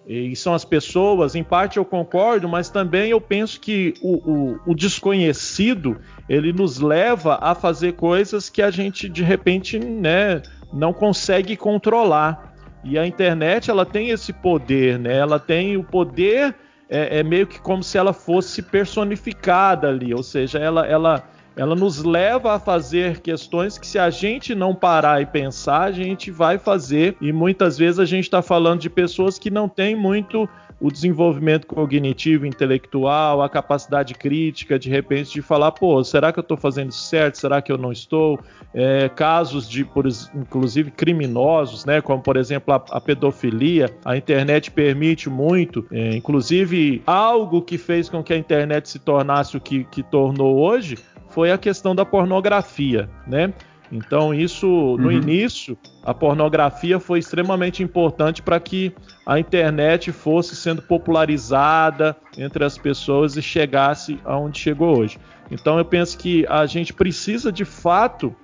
S2: e são as pessoas. Em parte eu concordo, mas também eu penso que o, o, o desconhecido ele nos leva a fazer coisas que a gente de repente né, não consegue controlar. E a internet ela tem esse poder, né? Ela tem o poder é, é meio que como se ela fosse personificada ali, ou seja, ela, ela ela nos leva a fazer questões que se a gente não parar e pensar, a gente vai fazer. E muitas vezes a gente está falando de pessoas que não têm muito o desenvolvimento cognitivo, intelectual, a capacidade crítica, de repente, de falar, pô, será que eu estou fazendo certo? Será que eu não estou? É, casos de, por, inclusive, criminosos, né? Como, por exemplo, a, a pedofilia. A internet permite muito, é, inclusive, algo que fez com que a internet se tornasse o que, que tornou hoje foi a questão da pornografia, né? Então, isso no uhum. início, a pornografia foi extremamente importante para que a internet fosse sendo popularizada entre as pessoas e chegasse aonde chegou hoje. Então, eu penso que a gente precisa de fato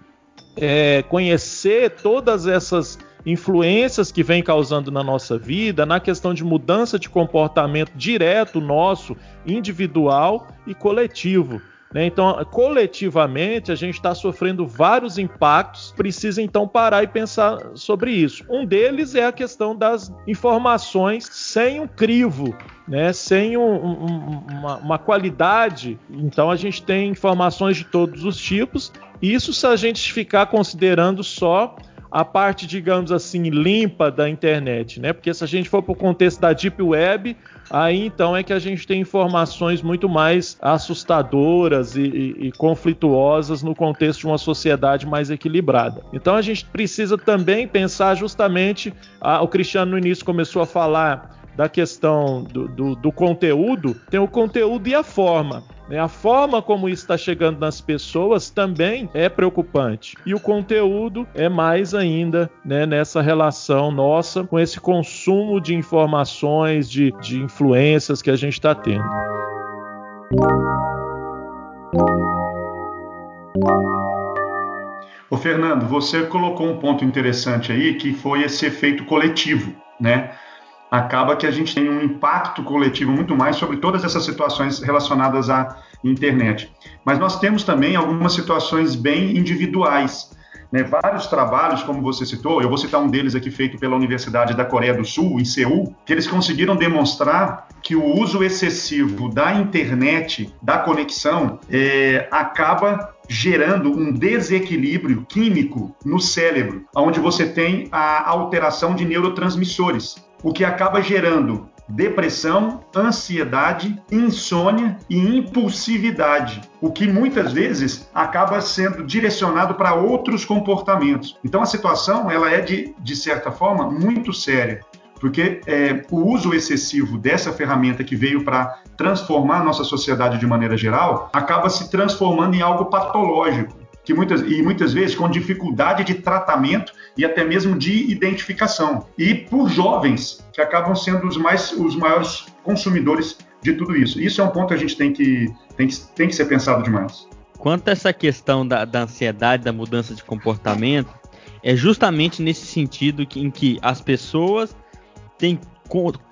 S2: é, conhecer todas essas influências que vem causando na nossa vida, na questão de mudança de comportamento direto nosso, individual e coletivo. Né? Então, coletivamente, a gente está sofrendo vários impactos, precisa então parar e pensar sobre isso. Um deles é a questão das informações sem um crivo, né? sem um, um, uma, uma qualidade. Então, a gente tem informações de todos os tipos. Isso se a gente ficar considerando só a parte, digamos assim, limpa da internet, né? Porque se a gente for para o contexto da Deep Web, aí então é que a gente tem informações muito mais assustadoras e, e, e conflituosas no contexto de uma sociedade mais equilibrada. Então a gente precisa também pensar justamente, a, o Cristiano no início começou a falar da questão do, do, do conteúdo, tem o conteúdo e a forma. Né? A forma como isso está chegando nas pessoas também é preocupante. E o conteúdo é mais ainda né, nessa relação nossa com esse consumo de informações, de, de influências que a gente está tendo.
S3: Ô Fernando, você colocou um ponto interessante aí que foi esse efeito coletivo, né? Acaba que a gente tem um impacto coletivo muito mais sobre todas essas situações relacionadas à internet. Mas nós temos também algumas situações bem individuais. Né? Vários trabalhos, como você citou, eu vou citar um deles aqui feito pela Universidade da Coreia do Sul, em Seul, que eles conseguiram demonstrar que o uso excessivo da internet, da conexão, é, acaba gerando um desequilíbrio químico no cérebro, onde você tem a alteração de neurotransmissores, o que acaba gerando depressão, ansiedade, insônia e impulsividade, o que muitas vezes acaba sendo direcionado para outros comportamentos. Então a situação ela é de, de certa forma muito séria porque é, o uso excessivo dessa ferramenta que veio para transformar a nossa sociedade de maneira geral acaba se transformando em algo patológico. Que muitas, e muitas vezes com dificuldade de tratamento e até mesmo de identificação. E por jovens, que acabam sendo os, mais, os maiores consumidores de tudo isso. Isso é um ponto que a gente tem que, tem que, tem que ser pensado demais.
S1: Quanto a essa questão da, da ansiedade, da mudança de comportamento, é justamente nesse sentido que, em que as pessoas têm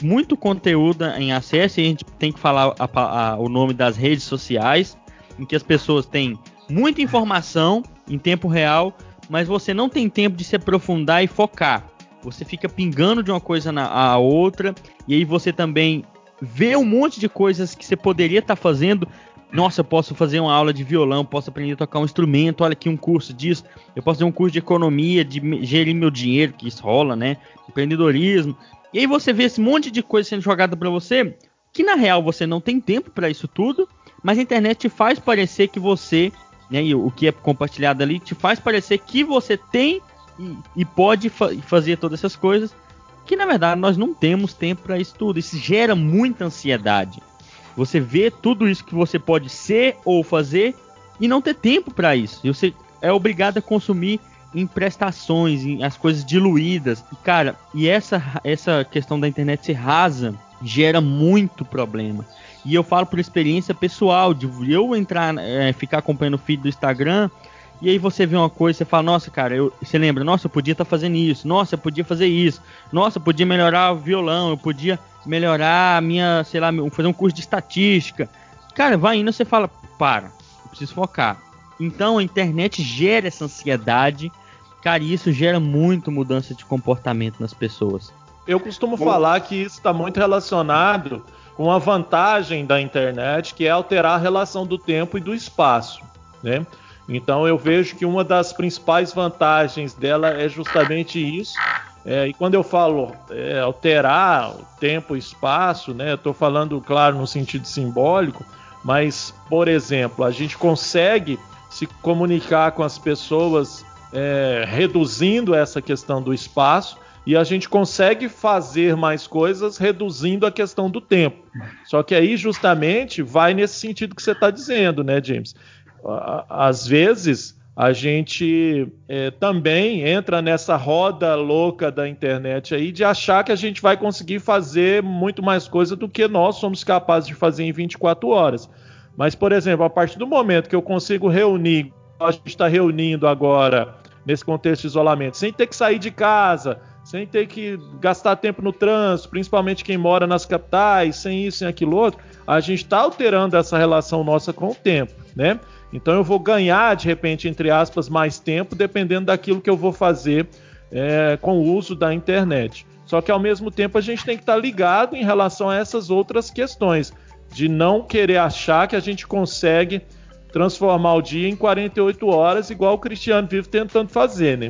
S1: muito conteúdo em acesso e a gente tem que falar a, a, o nome das redes sociais, em que as pessoas têm muita informação em tempo real mas você não tem tempo de se aprofundar e focar. Você fica pingando de uma coisa na a outra, e aí você também vê um monte de coisas que você poderia estar tá fazendo. Nossa, eu posso fazer uma aula de violão, posso aprender a tocar um instrumento, olha aqui um curso disso. Eu posso fazer um curso de economia, de gerir meu dinheiro, que isso rola, né? Empreendedorismo. E aí você vê esse monte de coisa sendo jogada para você, que na real você não tem tempo para isso tudo, mas a internet te faz parecer que você né, e o que é compartilhado ali te faz parecer que você tem e, e pode fa fazer todas essas coisas, que na verdade nós não temos tempo para isso tudo. Isso gera muita ansiedade. Você vê tudo isso que você pode ser ou fazer e não ter tempo para isso. E você é obrigado a consumir em prestações, em as coisas diluídas. E, cara, e essa, essa questão da internet ser rasa gera muito problema. E eu falo por experiência pessoal, de eu entrar, é, ficar acompanhando o feed do Instagram, e aí você vê uma coisa, você fala, nossa, cara, eu, você lembra, nossa, eu podia estar tá fazendo isso, nossa, eu podia fazer isso, nossa, eu podia melhorar o violão, eu podia melhorar a minha, sei lá, fazer um curso de estatística. Cara, vai indo, você fala, para, eu preciso focar. Então a internet gera essa ansiedade, cara, e isso gera muito mudança de comportamento nas pessoas.
S2: Eu costumo Bom, falar que isso está muito relacionado com a vantagem da internet, que é alterar a relação do tempo e do espaço, né? Então eu vejo que uma das principais vantagens dela é justamente isso. É, e quando eu falo é, alterar o tempo e espaço, né, estou falando, claro, no sentido simbólico, mas, por exemplo, a gente consegue se comunicar com as pessoas é, reduzindo essa questão do espaço e a gente consegue fazer mais coisas reduzindo a questão do tempo. Só que aí justamente vai nesse sentido que você está dizendo, né, James? Às vezes a gente é, também entra nessa roda louca da internet aí de achar que a gente vai conseguir fazer muito mais coisa do que nós somos capazes de fazer em 24 horas. Mas, por exemplo, a partir do momento que eu consigo reunir, a gente está reunindo agora nesse contexto de isolamento, sem ter que sair de casa, sem ter que gastar tempo no trânsito, principalmente quem mora nas capitais, sem isso, sem aquilo outro, a gente está alterando essa relação nossa com o tempo, né? Então eu vou ganhar, de repente, entre aspas, mais tempo, dependendo daquilo que eu vou fazer é, com o uso da internet. Só que ao mesmo tempo a gente tem que estar tá ligado em relação a essas outras questões, de não querer achar que a gente consegue transformar o dia em 48 horas, igual o Cristiano vive tentando fazer, né?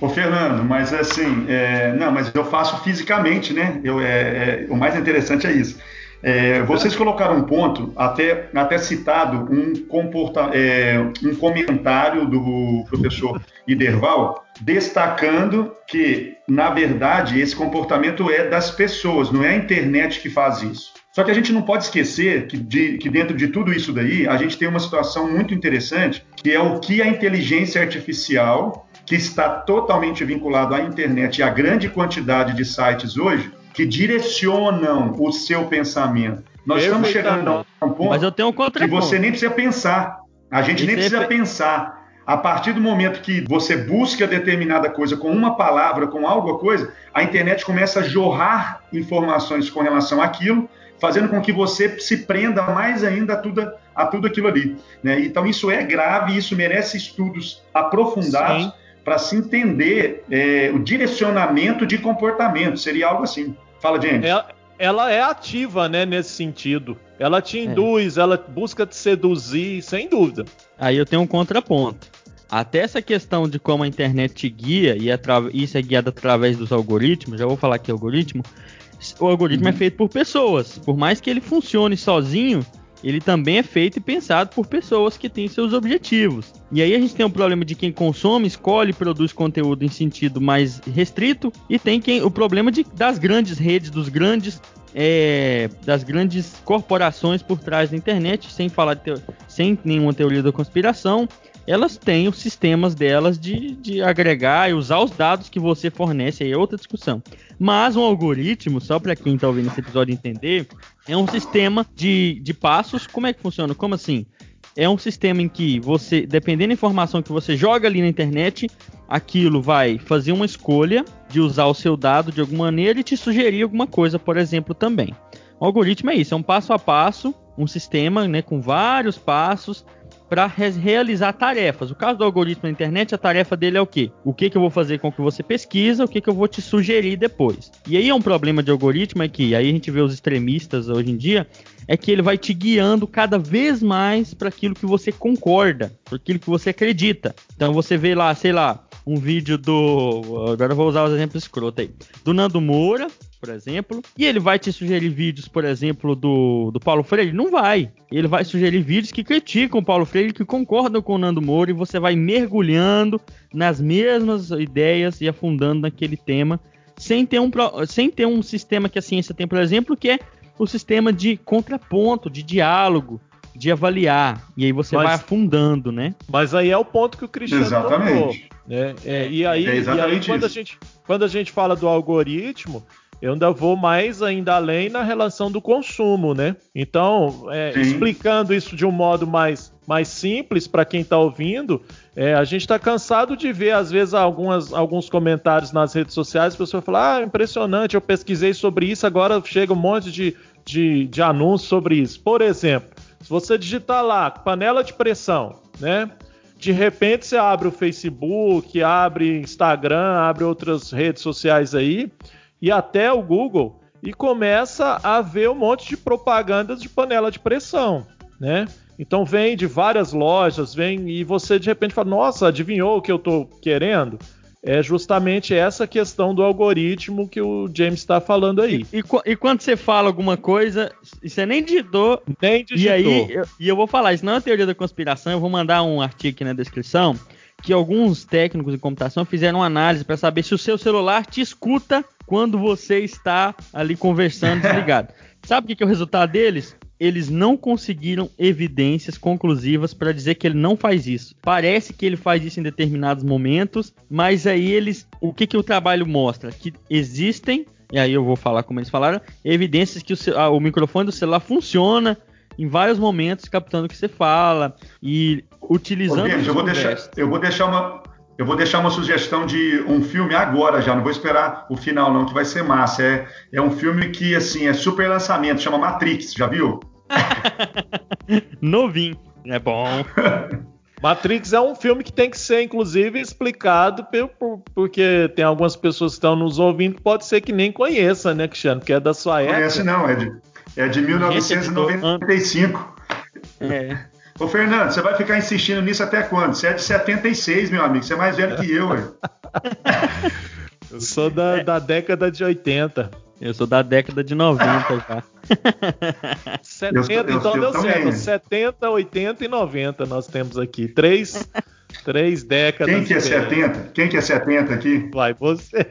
S3: Ô, Fernando, mas assim, é, não, mas eu faço fisicamente, né? Eu, é, é o mais interessante é isso. É, vocês colocaram um ponto, até, até citado, um, comporta, é, um comentário do professor Iderval, destacando que, na verdade, esse comportamento é das pessoas, não é a internet que faz isso. Só que a gente não pode esquecer que, de, que dentro de tudo isso daí, a gente tem uma situação muito interessante, que é o que a inteligência artificial que está totalmente vinculado à internet e à grande quantidade de sites hoje que direcionam o seu pensamento. Nós estamos chegando a um ponto que você nem precisa pensar. A gente nem precisa pensar. A partir do momento que você busca determinada coisa com uma palavra, com alguma coisa, a internet começa a jorrar informações com relação àquilo, fazendo com que você se prenda mais ainda a tudo, a tudo aquilo ali. Né? Então isso é grave, isso merece estudos aprofundados. Sim para se entender é, o direcionamento de comportamento. Seria algo assim. Fala, gente.
S2: É, ela é ativa, né, nesse sentido. Ela te induz, é. ela busca te seduzir, sem dúvida.
S1: Aí eu tenho um contraponto. Até essa questão de como a internet te guia e isso é guiado através dos algoritmos, já vou falar que é algoritmo. O algoritmo é uhum. é feito por pessoas. Por mais que ele funcione sozinho, ele também é feito e pensado por pessoas que têm seus objetivos. E aí a gente tem o problema de quem consome, escolhe, produz conteúdo em sentido mais restrito e tem quem o problema de, das grandes redes, dos grandes é, das grandes corporações por trás da internet, sem falar sem nenhuma teoria da conspiração, elas têm os sistemas delas de, de agregar e usar os dados que você fornece, aí é outra discussão. Mas um algoritmo, só para quem está ouvindo esse episódio entender, é um sistema de, de passos. Como é que funciona? Como assim? É um sistema em que você, dependendo da informação que você joga ali na internet, aquilo vai fazer uma escolha de usar o seu dado de alguma maneira e te sugerir alguma coisa, por exemplo, também. O algoritmo é isso, é um passo a passo, um sistema né, com vários passos para re realizar tarefas. O caso do algoritmo na internet, a tarefa dele é o quê? O que, que eu vou fazer com o que você pesquisa, o que, que eu vou te sugerir depois. E aí é um problema de algoritmo é que aí a gente vê os extremistas hoje em dia, é que ele vai te guiando cada vez mais para aquilo que você concorda, para aquilo que você acredita. Então você vê lá, sei lá, um vídeo do. Agora eu vou usar os exemplos escroto aí. Do Nando Moura, por exemplo, e ele vai te sugerir vídeos, por exemplo, do, do Paulo Freire? Não vai. Ele vai sugerir vídeos que criticam o Paulo Freire, que concordam com o Nando Moura, e você vai mergulhando nas mesmas ideias e afundando naquele tema, sem ter um, sem ter um sistema que a ciência tem, por exemplo, que é o sistema de contraponto, de diálogo, de avaliar. E aí você mas, vai afundando, né?
S2: Mas aí é o ponto que o Cristiano Exatamente. Tocou, né? É, e aí, é e aí quando, a gente, quando a gente fala do algoritmo, eu ainda vou mais ainda além na relação do consumo, né? Então, é, explicando isso de um modo mais, mais simples para quem está ouvindo, é, a gente está cansado de ver, às vezes, algumas, alguns comentários nas redes sociais, a pessoa fala, ah, impressionante, eu pesquisei sobre isso, agora chega um monte de, de, de anúncios sobre isso. Por exemplo, se você digitar lá, panela de pressão, né? De repente você abre o Facebook, abre Instagram, abre outras redes sociais aí, e até o Google e começa a ver um monte de propagandas de panela de pressão, né? Então vem de várias lojas, vem e você de repente fala: "Nossa, adivinhou o que eu estou querendo?" É justamente essa questão do algoritmo que o James está falando aí.
S1: E, e, e, quando você fala alguma coisa, você nem digitou.
S2: Nem digitou.
S1: E aí, eu, e eu vou falar, isso não é teoria da conspiração, eu vou mandar um artigo aqui na descrição que alguns técnicos de computação fizeram uma análise para saber se o seu celular te escuta quando você está ali conversando desligado. Sabe o que, que é o resultado deles? Eles não conseguiram evidências conclusivas para dizer que ele não faz isso. Parece que ele faz isso em determinados momentos, mas aí eles. O que, que o trabalho mostra? Que existem, e aí eu vou falar como eles falaram, evidências que o, ah, o microfone do celular funciona em vários momentos captando o que você fala e utilizando. Ô,
S3: James, eu vou deixar, eu vou deixar uma, eu vou deixar uma sugestão de um filme agora já, não vou esperar o final não, que vai ser massa. É, é um filme que, assim, é super lançamento, chama Matrix, já viu?
S1: Novinho, é bom.
S2: Matrix é um filme que tem que ser, inclusive, explicado por, porque tem algumas pessoas que estão nos ouvindo que pode ser que nem conheça, né, Cristiano? Que é da sua época.
S3: Conhece não, é de, é de 1995. É. Ô, Fernando, você vai ficar insistindo nisso até quando? Você é de 76, meu amigo. Você é mais velho que eu, ué.
S2: Eu sou da, é. da década de 80.
S1: Eu sou da década de 90 já.
S2: 70, eu, eu, então eu, deu certo. 70, 80 e 90 nós temos aqui. Três, três décadas.
S3: Quem que é 70? Quem que é 70 aqui?
S2: Vai, você.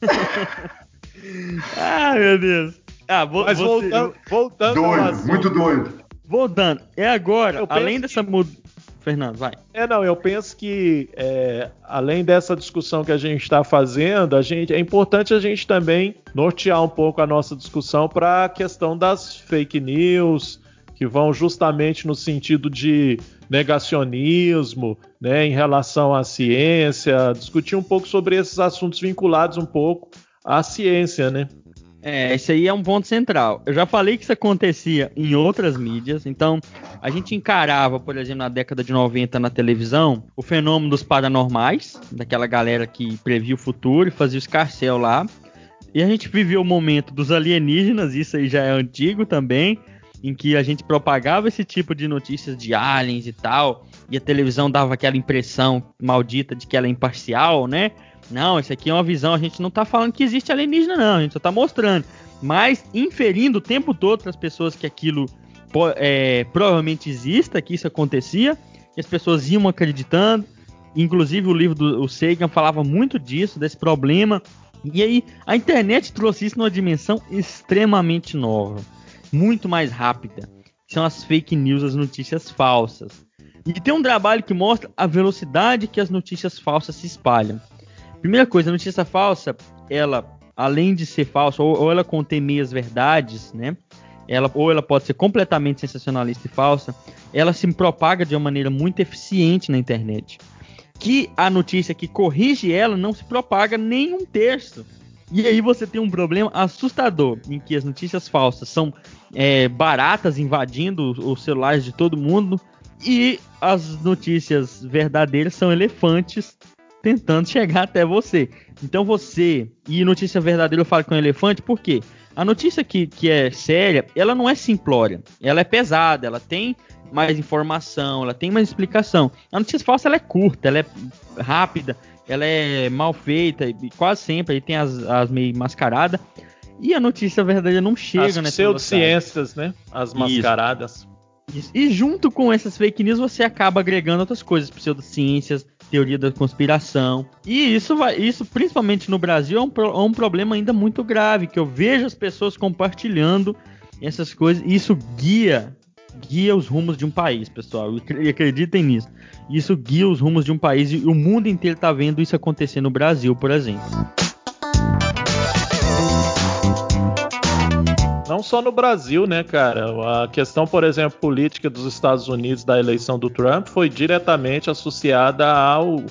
S1: ah, meu Deus. Ah,
S2: vou, Mas você, voltando, voltando
S3: doido, muito doido.
S1: Voltando, é agora, além dessa que... mudança. Fernando, vai.
S2: É, não, eu penso que é, além dessa discussão que a gente está fazendo, a gente, é importante a gente também nortear um pouco a nossa discussão para a questão das fake news, que vão justamente no sentido de negacionismo, né, em relação à ciência, discutir um pouco sobre esses assuntos vinculados um pouco à ciência, né?
S1: É, esse aí é um ponto central. Eu já falei que isso acontecia em outras mídias, então a gente encarava, por exemplo, na década de 90 na televisão, o fenômeno dos paranormais, daquela galera que previa o futuro e fazia o escarcel lá. E a gente viveu o momento dos alienígenas, isso aí já é antigo também, em que a gente propagava esse tipo de notícias de aliens e tal, e a televisão dava aquela impressão maldita de que ela é imparcial, né? Não, isso aqui é uma visão, a gente não tá falando que existe alienígena, não, a gente só tá mostrando. Mas inferindo o tempo todo para as pessoas que aquilo é, provavelmente exista, que isso acontecia, e as pessoas iam acreditando. Inclusive o livro do Sagan falava muito disso, desse problema. E aí a internet trouxe isso numa dimensão extremamente nova, muito mais rápida. São as fake news, as notícias falsas. E tem um trabalho que mostra a velocidade que as notícias falsas se espalham. Primeira coisa, a notícia falsa, ela, além de ser falsa, ou, ou ela contém meias verdades, né? Ela, ou ela pode ser completamente sensacionalista e falsa, ela se propaga de uma maneira muito eficiente na internet que a notícia que corrige ela não se propaga nem um terço. E aí você tem um problema assustador, em que as notícias falsas são é, baratas invadindo os celulares de todo mundo e as notícias verdadeiras são elefantes tentando chegar até você. Então você, e notícia verdadeira eu falo com elefante, por quê? A notícia que, que é séria, ela não é simplória, ela é pesada, ela tem mais informação, ela tem mais explicação. A notícia falsa ela é curta, ela é rápida, ela é mal feita, e quase sempre aí tem as, as meio mascaradas. E a notícia verdadeira não chega
S2: as
S1: nessa
S2: pseudociências, né? As mascaradas.
S1: Isso. Isso. E junto com essas fake news você acaba agregando outras coisas, pseudociências, teoria da conspiração. E isso vai, isso principalmente no Brasil é um, é um problema ainda muito grave, que eu vejo as pessoas compartilhando essas coisas, e isso guia guia os rumos de um país, pessoal. E acreditem nisso. Isso guia os rumos de um país e o mundo inteiro está vendo isso acontecer no Brasil, por exemplo.
S2: Não só no Brasil, né, cara? A questão, por exemplo, política dos Estados Unidos da eleição do Trump foi diretamente associada ao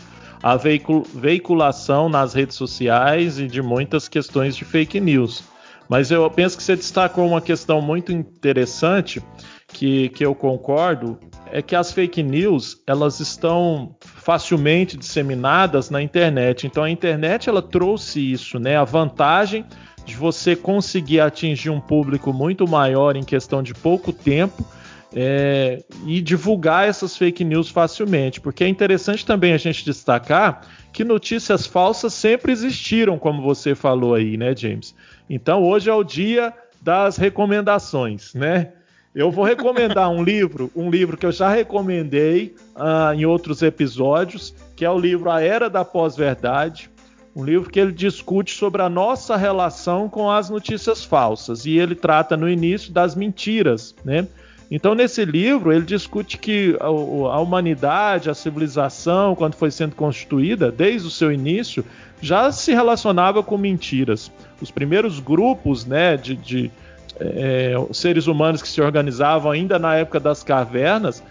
S2: a veiculação nas redes sociais e de muitas questões de fake news. Mas eu penso que você destacou uma questão muito interessante que, que eu concordo é que as fake news elas estão facilmente disseminadas na internet. Então a internet ela trouxe isso, né? A vantagem de você conseguir atingir um público muito maior em questão de pouco tempo. É, e divulgar essas fake news facilmente, porque é interessante também a gente destacar que notícias falsas sempre existiram, como você falou aí, né, James? Então hoje é o dia das recomendações, né? Eu vou recomendar um livro, um livro que eu já recomendei uh, em outros episódios, que é o livro A Era da Pós-Verdade, um livro que ele discute sobre a nossa relação com as notícias falsas e ele trata no início das mentiras, né? Então nesse livro ele discute que a, humanidade, a civilização, quando foi sendo constituída, desde o seu início, já se relacionava com mentiras. Os primeiros grupos, né, de, de é, seres humanos que se organizavam ainda na época das cavernas,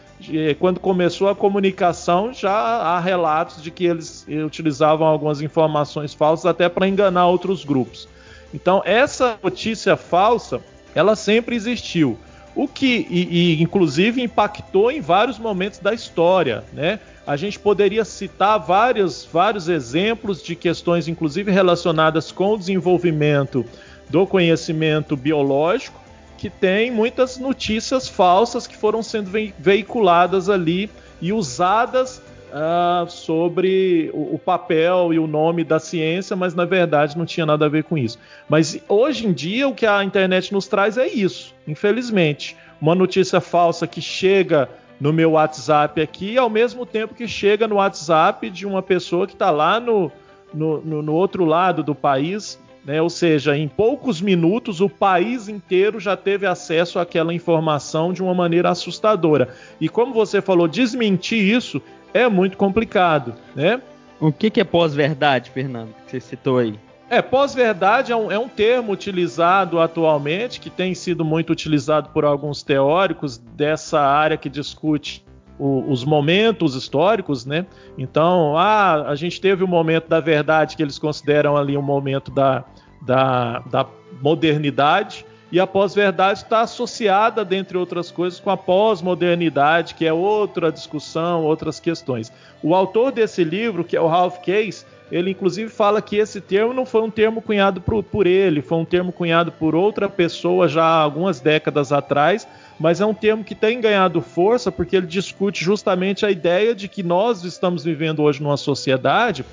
S2: quando começou a comunicação, já há relatos de que eles utilizavam algumas informações falsas até para enganar outros grupos. Então, essa notícia falsa, ela sempre existiu. O que, e, e, inclusive, impactou em vários momentos da história, né? A gente poderia citar vários, vários exemplos de questões, inclusive relacionadas com o desenvolvimento do conhecimento biológico, que tem muitas notícias falsas que foram sendo ve veiculadas ali e usadas uh, sobre o, o, papel e o nome da ciência, mas na verdade não tinha nada a ver com isso. Mas hoje em dia o que a internet nos traz é isso, infelizmente. Uma notícia falsa que chega no meu WhatsApp aqui, ao mesmo tempo que chega no WhatsApp de uma pessoa que está lá no, no, no, no outro lado do país né? Ou seja, em poucos minutos o país inteiro já teve acesso àquela informação de uma maneira assustadora. E como você falou, desmentir isso é muito complicado, né?
S1: O que, que é pós-verdade, Fernando, que você citou aí?
S2: É, pós-verdade é um, é um, termo utilizado atualmente, que tem sido muito utilizado por alguns teóricos dessa área que discute o, os momentos históricos, né? Então, ah, a gente teve o momento da verdade que eles consideram ali um momento da, da, da modernidade e a pós-verdade está associada, dentre outras coisas, com a pós-modernidade, que é outra discussão, outras questões. O autor desse livro, que é o Ralph Case, ele inclusive fala que esse termo não foi um termo cunhado por, por ele, foi um termo cunhado por outra pessoa já há algumas décadas atrás, mas é um termo que tem ganhado força porque ele discute justamente a ideia de que nós estamos vivendo hoje numa sociedade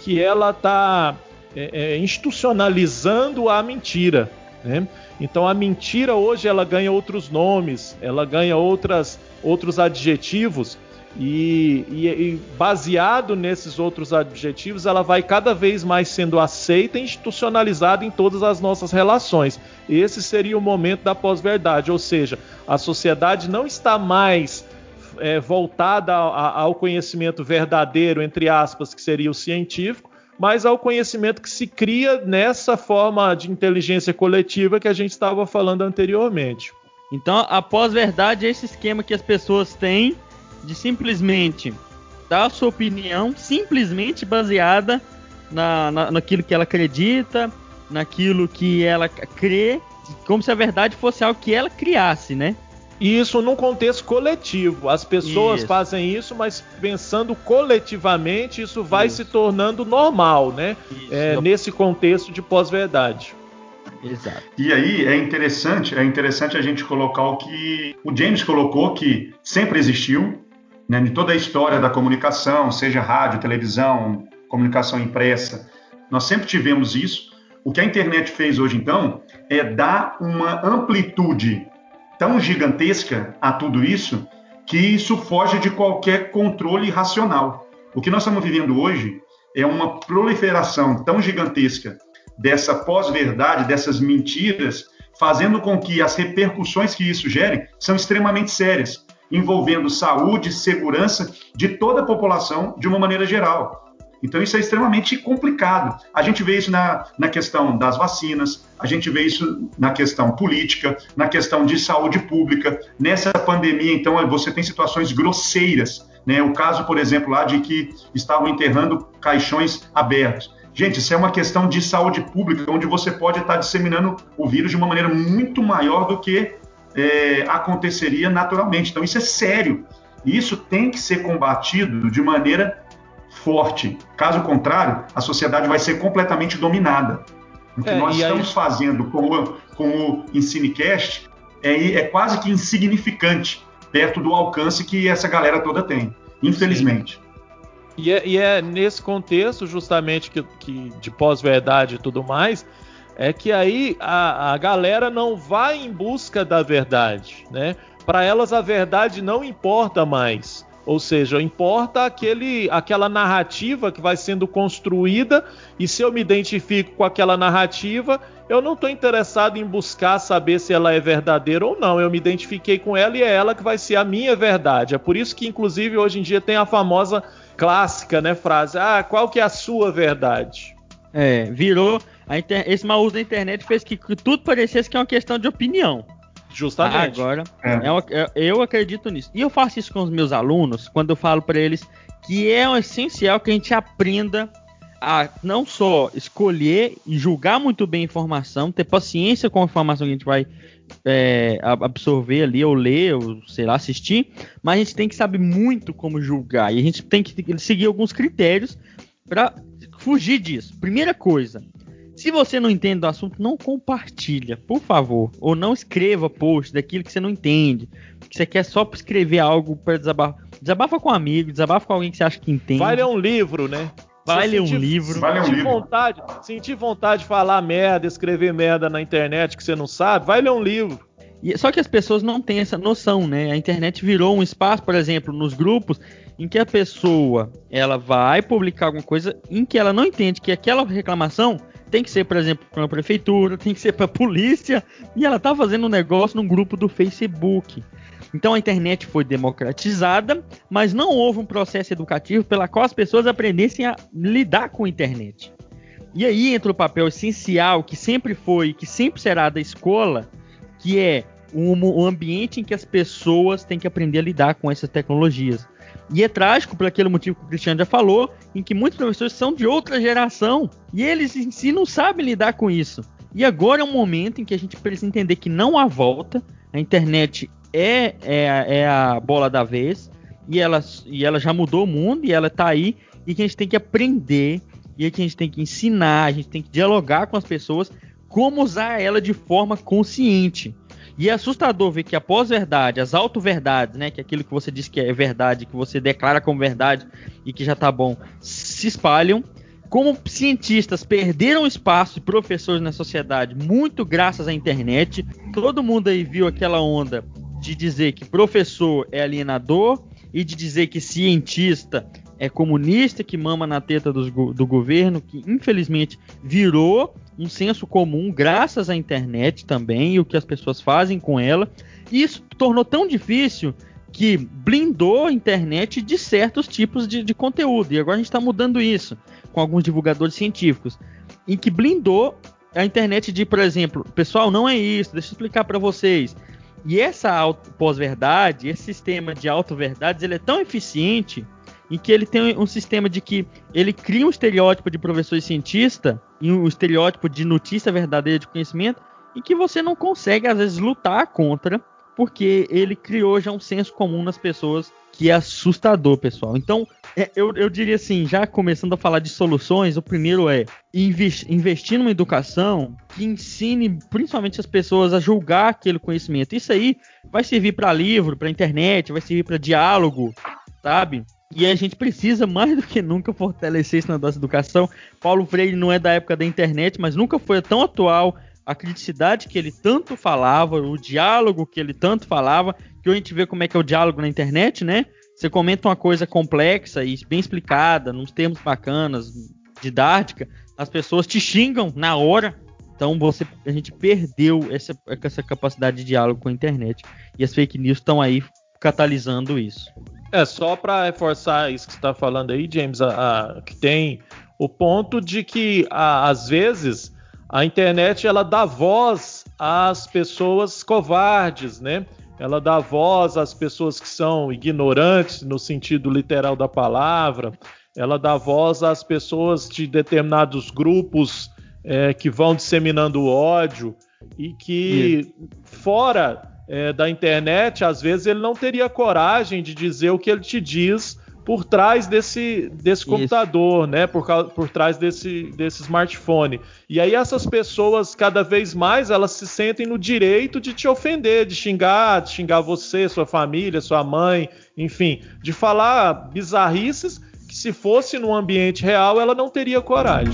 S2: que ela está é, é, institucionalizando a mentira. Né? Então a mentira hoje ela ganha outros nomes, ela ganha outras, outros adjetivos e, e, e, baseado nesses outros adjetivos, ela vai cada vez mais sendo aceita e institucionalizada em todas as nossas relações. Esse seria o momento da pós-verdade, ou seja, a sociedade não está mais é, voltada ao conhecimento verdadeiro, entre aspas, que seria o científico, mas ao conhecimento que se cria nessa forma de inteligência coletiva que a gente estava falando anteriormente.
S1: Então, a pós-verdade é esse esquema que as pessoas têm de simplesmente dar a sua opinião, simplesmente baseada na, na, naquilo que ela acredita, naquilo que ela crê, como se a verdade fosse algo que ela criasse, né?
S2: Isso num contexto coletivo. As pessoas isso. fazem isso, mas pensando coletivamente, isso vai isso. se tornando normal, né? É, nesse contexto de pós-verdade.
S3: Exato. E aí é interessante, é interessante a gente colocar o que o James colocou que sempre existiu, né, de toda a história da comunicação, seja rádio, televisão, comunicação impressa, nós sempre tivemos isso. O que a internet fez hoje, então, é dar uma amplitude tão gigantesca a tudo isso que isso foge de qualquer controle racional. O que nós estamos vivendo hoje é uma proliferação tão gigantesca dessa pós-verdade, dessas mentiras, fazendo com que as repercussões que isso gere são extremamente sérias envolvendo saúde segurança de toda a população de uma maneira geral. Então, isso é extremamente complicado. A gente vê isso na, na questão das vacinas, a gente vê isso na questão política, na questão de saúde pública. Nessa pandemia, então, você tem situações grosseiras. Né? O caso, por exemplo, lá de que estavam enterrando caixões abertos. Gente, isso é uma questão de saúde pública, onde você pode estar disseminando o vírus de uma maneira muito maior do que é, aconteceria naturalmente. Então, isso é sério. E isso tem que ser combatido de maneira forte. Caso contrário, a sociedade vai ser completamente dominada. O que é, nós estamos aí... fazendo com o, com o EnsineCast é, é quase que insignificante perto do alcance que essa galera toda tem, infelizmente.
S2: E é, e é, nesse contexto, justamente, que, que de pós-verdade e tudo mais, é que aí a, a galera não vai em busca da verdade, né? Para elas a verdade não importa mais. Ou seja, importa aquele, aquela narrativa que vai sendo construída, e se eu me identifico com aquela narrativa, eu não estou interessado em buscar saber se ela é verdadeira ou não. Eu me identifiquei com ela e é ela que vai ser a minha verdade. É por isso que, inclusive, hoje em dia tem a famosa clássica né, frase: Ah, qual que é a sua verdade?
S1: É, virou Inter... Esse mau uso da internet fez que tudo parecesse que é uma questão de opinião.
S2: Justamente.
S1: Ah, agora, é. É uma, é, eu acredito nisso. E eu faço isso com os meus alunos quando eu falo para eles que é essencial que a gente aprenda a não só escolher e julgar muito bem a informação, ter paciência com a informação que a gente vai é, absorver ali, ou ler, ou sei lá, assistir, mas a gente tem que saber muito como julgar. E a gente tem que seguir alguns critérios para fugir disso. Primeira coisa, se você não entende do assunto, não compartilha, por favor. Ou não escreva post daquilo que você não entende. Que você quer só escrever algo para desabafar. Desabafa com um amigo, desabafa com alguém que você acha que entende.
S2: Vai ler um livro, né?
S1: Vai ler um livro.
S2: Vai ler um livro. Vontade, sentir vontade de falar merda, escrever merda na internet que você não sabe, vai ler um livro.
S1: E, só que as pessoas não têm essa noção, né? A internet virou um espaço, por exemplo, nos grupos, em que a pessoa ela vai publicar alguma coisa em que ela não entende que aquela reclamação tem que ser, por exemplo, para a prefeitura, tem que ser para a polícia, e ela tá fazendo um negócio num grupo do Facebook. Então a internet foi democratizada, mas não houve um processo educativo pela qual as pessoas aprendessem a lidar com a internet. E aí entra o papel essencial que sempre foi, que sempre será da escola, que é um, um ambiente em que as pessoas têm que aprender a lidar com essas tecnologias. E é trágico por aquele motivo que o Cristiano já falou, em que muitos professores são de outra geração e eles em si não sabem lidar com isso. E agora é um momento em que a gente precisa entender que não há volta, a internet é, é, é a bola da vez, e ela, e ela já mudou o mundo, e ela está aí, e que a gente tem que aprender, e que a gente tem que ensinar, a gente tem que dialogar com as pessoas, como usar ela de forma consciente. E é assustador ver que a pós-verdade, as auto-verdades, né, que é aquilo que você diz que é verdade, que você declara como verdade e que já tá bom, se espalham. Como cientistas perderam espaço de professores na sociedade, muito graças à internet. Todo mundo aí viu aquela onda de dizer que professor é alienador e de dizer que cientista é comunista, que mama na teta do governo, que infelizmente virou um senso comum graças à internet também e o que as pessoas fazem com ela. E isso tornou tão difícil que blindou a internet de certos tipos de, de conteúdo. E agora a gente está mudando isso com alguns divulgadores científicos, em que blindou a internet de, por exemplo, pessoal, não é isso, deixa eu explicar para vocês. E essa pós-verdade, esse sistema de auto-verdades, ele é tão eficiente em que ele tem um sistema de que ele cria um estereótipo de professor e cientista e um estereótipo de notícia verdadeira de conhecimento e que você não consegue às vezes lutar contra porque ele criou já um senso comum nas pessoas que é assustador, pessoal. Então, é, eu, eu diria assim, já começando a falar de soluções, o primeiro é investir numa educação que ensine principalmente as pessoas a julgar aquele conhecimento. Isso aí vai servir para livro, para internet, vai servir para diálogo, sabe? E a gente precisa mais do que nunca fortalecer isso na nossa educação. Paulo Freire não é da época da internet, mas nunca foi tão atual a criticidade que ele tanto falava, o diálogo que ele tanto falava, que a gente vê como é que é o diálogo na internet, né? Você comenta uma coisa complexa e bem explicada, nos termos bacanas, didática, as pessoas te xingam na hora. Então você, a gente perdeu essa, essa capacidade de diálogo com a internet. E as fake news estão aí catalisando isso.
S2: É, só para reforçar isso que você está falando aí, James, a, a, que tem o ponto de que, a, às vezes, a internet ela dá voz às pessoas covardes, né? Ela dá voz às pessoas que são ignorantes no sentido literal da palavra. Ela dá voz às pessoas de determinados grupos é, que vão disseminando ódio e que fora é, da internet, às vezes ele não teria coragem de dizer o que ele te diz por trás desse, desse computador, né? Por, por trás desse, desse smartphone. E aí essas pessoas, cada vez mais, elas se sentem no direito de te ofender, de xingar, de xingar você, sua família, sua mãe, enfim, de falar bizarrices que se fosse num ambiente real ela não teria coragem.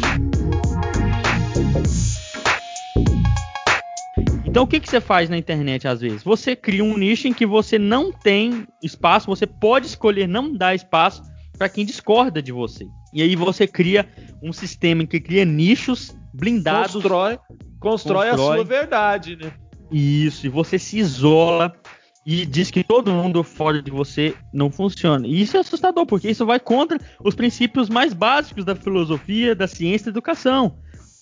S1: Então o que, que você faz na internet às vezes? Você cria um nicho em que você não tem espaço, você pode escolher não dar espaço para quem discorda de você. E aí você cria um sistema em que cria nichos blindados.
S2: Constrói, constrói, constrói a sua verdade, né?
S1: Isso, e você se isola e diz que todo mundo fora de você não funciona. E isso é assustador, porque isso vai contra os princípios mais básicos da filosofia, da ciência e da educação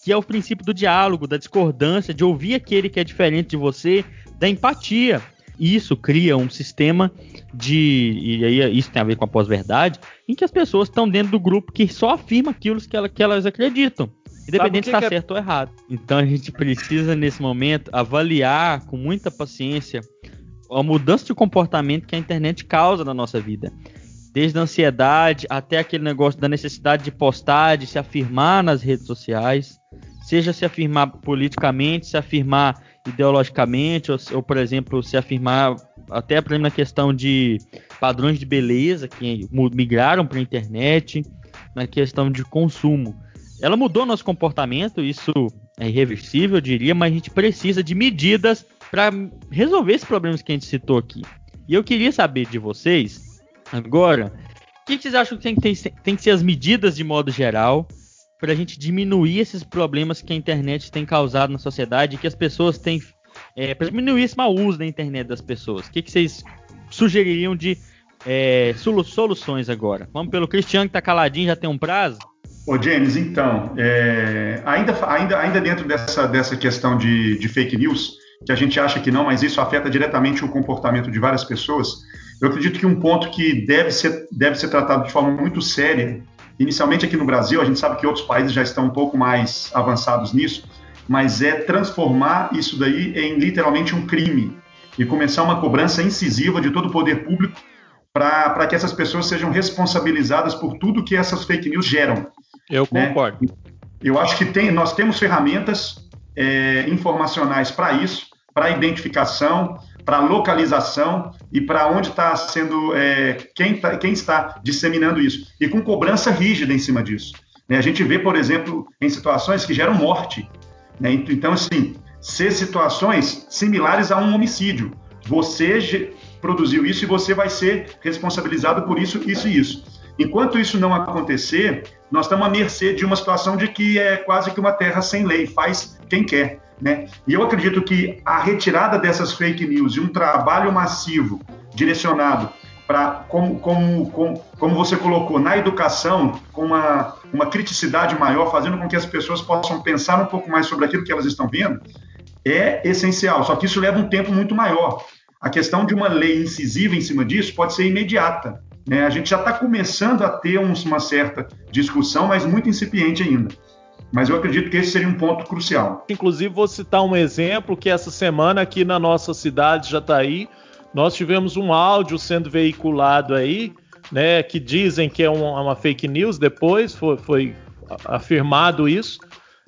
S1: que é o princípio do diálogo, da discordância, de ouvir aquele que é diferente de você, da empatia. E isso cria um sistema de. E aí isso tem a ver com a pós-verdade, em que as pessoas estão dentro do grupo que só afirma aquilo que, ela, que elas acreditam. Independente se está é... certo ou errado. Então a gente precisa, nesse momento, avaliar com muita paciência a mudança de comportamento que a internet causa na nossa vida. Desde a ansiedade até aquele negócio da necessidade de postar, de se afirmar nas redes sociais seja se afirmar politicamente, se afirmar ideologicamente, ou, ou por exemplo, se afirmar até por exemplo, na questão de padrões de beleza que migraram para a internet, na questão de consumo. Ela mudou nosso comportamento, isso é irreversível, eu diria, mas a gente precisa de medidas para resolver esses problemas que a gente citou aqui. E eu queria saber de vocês, agora, o que, que vocês acham que tem, tem, tem que ser as medidas de modo geral para a gente diminuir esses problemas que a internet tem causado na sociedade que as pessoas têm. É, para diminuir esse mau uso da internet das pessoas. O que, que vocês sugeririam de é, soluções agora? Vamos pelo Cristiano que está caladinho, já tem um prazo?
S3: Ô, James, então, é, ainda, ainda, ainda dentro dessa, dessa questão de, de fake news, que a gente acha que não, mas isso afeta diretamente o comportamento de várias pessoas, eu acredito que um ponto que deve ser, deve ser tratado de forma muito séria Inicialmente aqui no Brasil, a gente sabe que outros países já estão um pouco mais avançados nisso, mas é transformar isso daí em literalmente um crime e começar uma cobrança incisiva de todo o poder público para que essas pessoas sejam responsabilizadas por tudo que essas fake news geram.
S2: Eu né? concordo.
S3: Eu acho que tem, nós temos ferramentas é, informacionais para isso, para identificação, para localização e para onde está sendo é, quem, tá, quem está disseminando isso e com cobrança rígida em cima disso. Né? A gente vê, por exemplo, em situações que geram morte. Né? Então, assim, ser situações similares a um homicídio. Você produziu isso e você vai ser responsabilizado por isso, isso e isso. Enquanto isso não acontecer, nós estamos à mercê de uma situação de que é quase que uma terra sem lei, faz quem quer. Né? E eu acredito que a retirada dessas fake news e um trabalho massivo direcionado para, como, como, como, como você colocou, na educação, com uma, uma criticidade maior, fazendo com que as pessoas possam pensar um pouco mais sobre aquilo que elas estão vendo, é essencial. Só que isso leva um tempo muito maior. A questão de uma lei incisiva em cima disso pode ser imediata. Né? A gente já está começando a ter uns, uma certa discussão, mas muito incipiente ainda. Mas eu acredito que esse seria um ponto crucial.
S2: Inclusive, vou citar um exemplo que essa semana aqui na nossa cidade, Jataí, nós tivemos um áudio sendo veiculado aí, né, que dizem que é uma, uma fake news, depois foi, foi afirmado isso,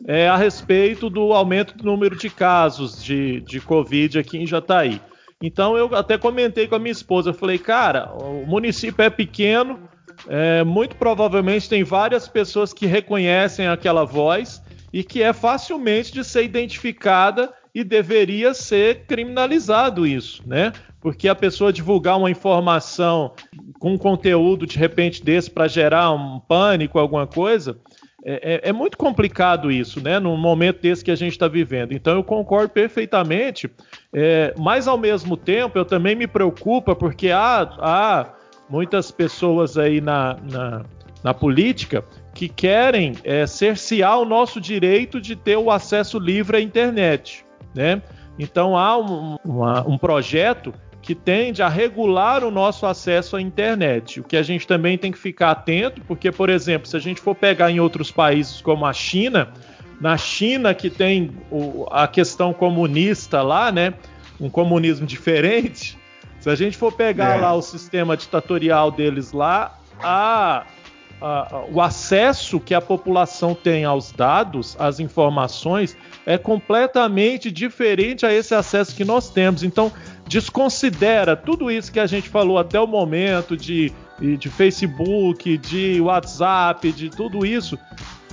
S2: é, a respeito do aumento do número de casos de, de Covid aqui em Jataí. Então eu até comentei com a minha esposa, eu falei, cara, o município é pequeno, é, muito provavelmente tem várias pessoas que reconhecem aquela voz e que é facilmente de ser identificada e deveria ser criminalizado isso, né? Porque a pessoa divulgar uma informação com conteúdo de repente desse para gerar um pânico, alguma coisa, é, é, é, muito complicado isso, né? Num momento desse que a gente está vivendo. Então eu concordo perfeitamente, é, mas ao mesmo tempo eu também me preocupa porque há, há muitas pessoas aí na, na, na política que querem é, cercear o nosso direito de ter o acesso livre à internet, né? Então há um, uma, um projeto que tende a regular o nosso acesso à internet. O que a gente também tem que ficar atento, porque, por exemplo, se a gente for pegar em outros países como a China, na China que tem a questão comunista lá, né, um comunismo diferente, se a gente for pegar é. lá o sistema ditatorial deles lá, a, a, o acesso que a população tem aos dados, às informações, é completamente diferente a esse acesso que nós temos. Então, desconsidera tudo isso que a gente falou até o momento de, de Facebook, de WhatsApp, de tudo isso.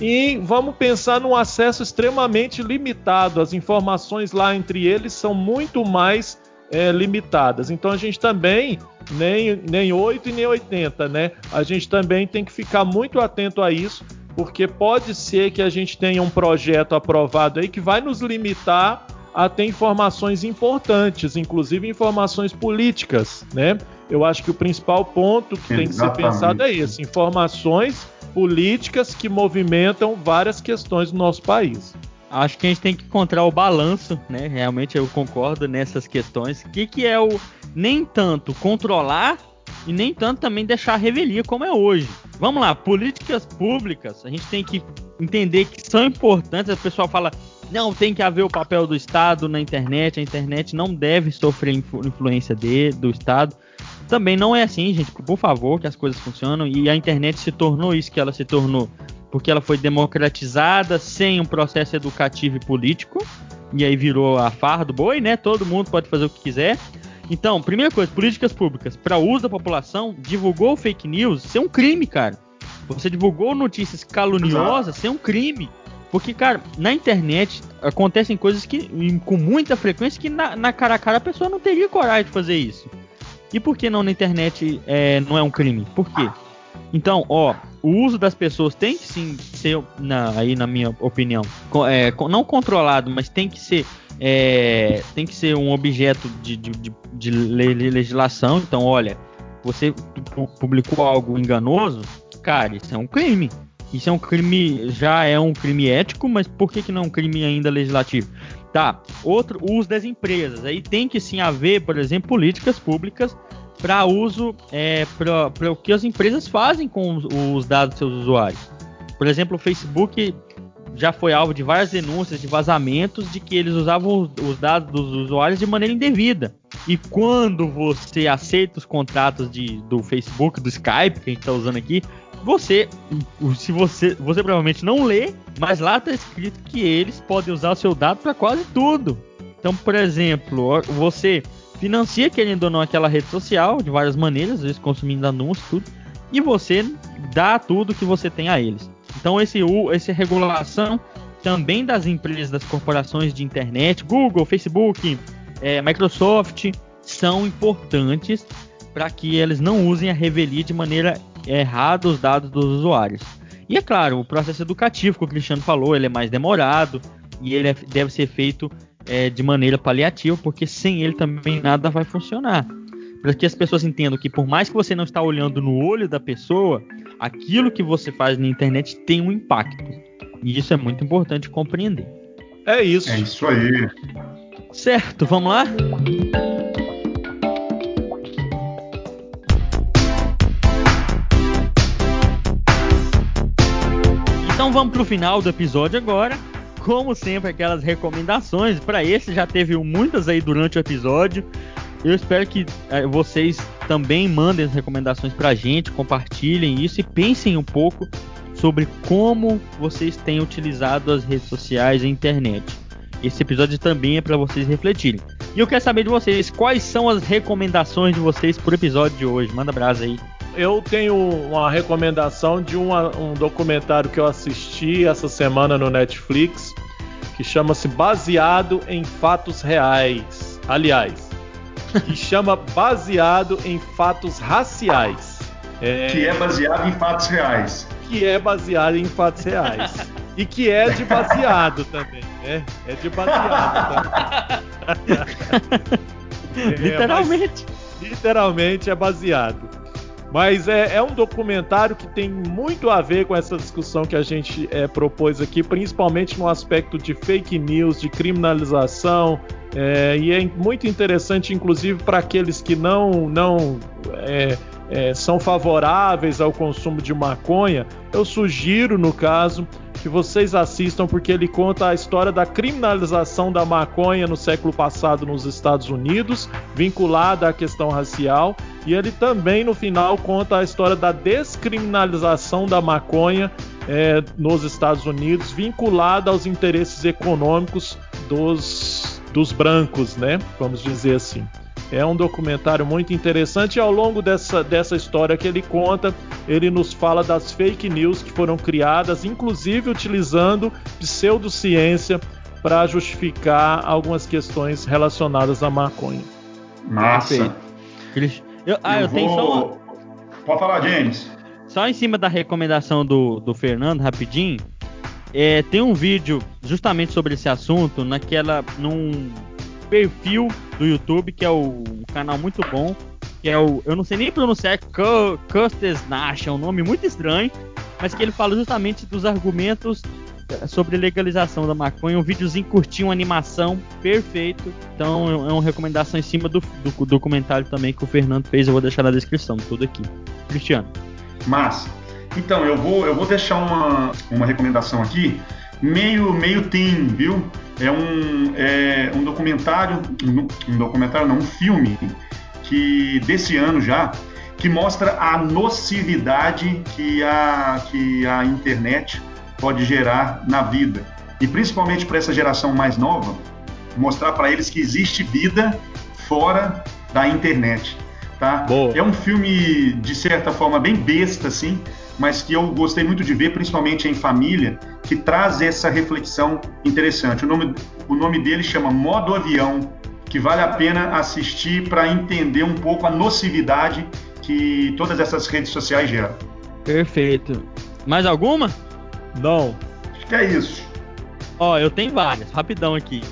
S2: E vamos pensar num acesso extremamente limitado. As informações lá entre eles são muito mais é, limitadas. Então a gente também, nem, nem 8 e nem 80, né? A gente também tem que ficar muito atento a isso, porque pode ser que a gente tenha um projeto aprovado aí que vai nos limitar a ter informações importantes, inclusive informações políticas, né? Eu acho que o principal ponto que Exatamente. tem que ser pensado é esse: informações políticas que movimentam várias questões do nosso país.
S1: Acho que a gente tem que encontrar o balanço, né? Realmente eu concordo nessas questões. O que, que é o nem tanto controlar e nem tanto também deixar a revelia como é hoje. Vamos lá, políticas públicas, a gente tem que entender que são importantes. O pessoal fala, não, tem que haver o papel do Estado na internet, a internet não deve sofrer influ influência de, do Estado. Também não é assim, gente, por favor, que as coisas funcionam e a internet se tornou isso que ela se tornou, porque ela foi democratizada sem um processo educativo e político, e aí virou a farra do boi, né? Todo mundo pode fazer o que quiser. Então, primeira coisa, políticas públicas para uso da população, divulgou fake news, isso é um crime, cara. Você divulgou notícias caluniosas, isso é um crime. Porque, cara, na internet acontecem coisas que com muita frequência que na, na, cara a cara a pessoa não teria coragem de fazer isso. E por que não na internet é, não é um crime? Por quê? Então, ó, o uso das pessoas tem que sim ser, na, aí na minha opinião, é, não controlado, mas tem que ser, é, tem que ser um objeto de, de, de, de legislação. Então, olha, você publicou algo enganoso, cara, isso é um crime. Isso é um crime, já é um crime ético, mas por que, que não é um crime ainda legislativo? Tá, outro, o uso das empresas. Aí tem que sim haver, por exemplo, políticas públicas para uso, é, para o que as empresas fazem com os, os dados dos seus usuários. Por exemplo, o Facebook já foi alvo de várias denúncias de vazamentos de que eles usavam os dados dos usuários de maneira indevida. E quando você aceita os contratos de, do Facebook, do Skype, que a gente está usando aqui, você, se você, você provavelmente não lê, mas lá está escrito que eles podem usar o seu dado para quase tudo. Então, por exemplo, você financia querendo ou não aquela rede social de várias maneiras, às vezes consumindo anúncios, tudo, e você dá tudo que você tem a eles. Então esse essa regulação também das empresas, das corporações de internet, Google, Facebook, é, Microsoft, são importantes para que eles não usem a revelia de maneira errada os dados dos usuários. E é claro, o processo educativo que o Cristiano falou, ele é mais demorado e ele é, deve ser feito é, de maneira paliativa, porque sem ele também nada vai funcionar. Para que as pessoas entendam que por mais que você não está olhando no olho da pessoa, aquilo que você faz na internet tem um impacto. E isso é muito importante compreender.
S2: É isso.
S3: É isso aí.
S1: Certo, vamos lá? Então vamos para o final do episódio agora. Como sempre, aquelas recomendações. Para esse já teve muitas aí durante o episódio. Eu espero que é, vocês também mandem as recomendações para a gente, compartilhem isso e pensem um pouco sobre como vocês têm utilizado as redes sociais e a internet. Esse episódio também é para vocês refletirem. E eu quero saber de vocês, quais são as recomendações de vocês por episódio de hoje? Manda brasa aí.
S2: Eu tenho uma recomendação de uma, um documentário que eu assisti essa semana no Netflix, que chama-se Baseado em Fatos Reais. Aliás, que chama Baseado em Fatos Raciais.
S3: É... Que é baseado em fatos reais.
S2: Que é baseado em fatos reais. e que é de baseado também, né? É de baseado
S1: também. é, literalmente.
S2: Mas, literalmente é baseado. Mas é, é, um documentário que tem muito a ver com essa discussão que a gente é, propôs aqui, principalmente no aspecto de fake news, de criminalização, é, e é muito interessante, inclusive, para aqueles que não, não é, são favoráveis ao consumo de maconha. Eu sugiro, no caso, que vocês assistam, porque ele conta a história da criminalização da maconha no século passado nos Estados Unidos, vinculada à questão racial. E ele também, no final, conta a história da descriminalização da maconha é, nos Estados Unidos, vinculada aos interesses econômicos dos dos brancos, né? Vamos dizer assim. É um documentário muito interessante e ao longo dessa, dessa história que ele conta, ele nos fala das fake news que foram criadas, inclusive utilizando pseudociência para justificar algumas questões relacionadas à maconha.
S3: Massa.
S1: Eu, ah, eu, eu tenho vou... só uma...
S3: Pode falar, James.
S1: Só em cima da recomendação do, do Fernando, rapidinho. É, tem um vídeo justamente sobre esse assunto naquela num perfil do YouTube que é o um canal muito bom, que é o eu não sei nem pronunciar Custis Nash, é um nome muito estranho, mas que ele fala justamente dos argumentos é, sobre legalização da maconha, um videozinho curtinho, uma animação perfeito. Então é uma recomendação em cima do, do documentário também que o Fernando fez, eu vou deixar na descrição tudo aqui. Cristiano.
S3: Massa. Então, eu vou, eu vou deixar uma, uma recomendação aqui, meio, meio teen, viu? É um, é um documentário, um documentário não, um filme que desse ano já, que mostra a nocividade que a, que a internet pode gerar na vida. E principalmente para essa geração mais nova, mostrar para eles que existe vida fora da internet. Tá? Boa. É um filme, de certa forma, bem besta, assim, mas que eu gostei muito de ver, principalmente em família, que traz essa reflexão interessante. O nome, o nome dele chama Modo Avião, que vale a pena assistir para entender um pouco a nocividade que todas essas redes sociais geram.
S1: Perfeito. Mais alguma?
S2: Não.
S3: Acho que é isso.
S1: Ó, eu tenho várias, rapidão aqui.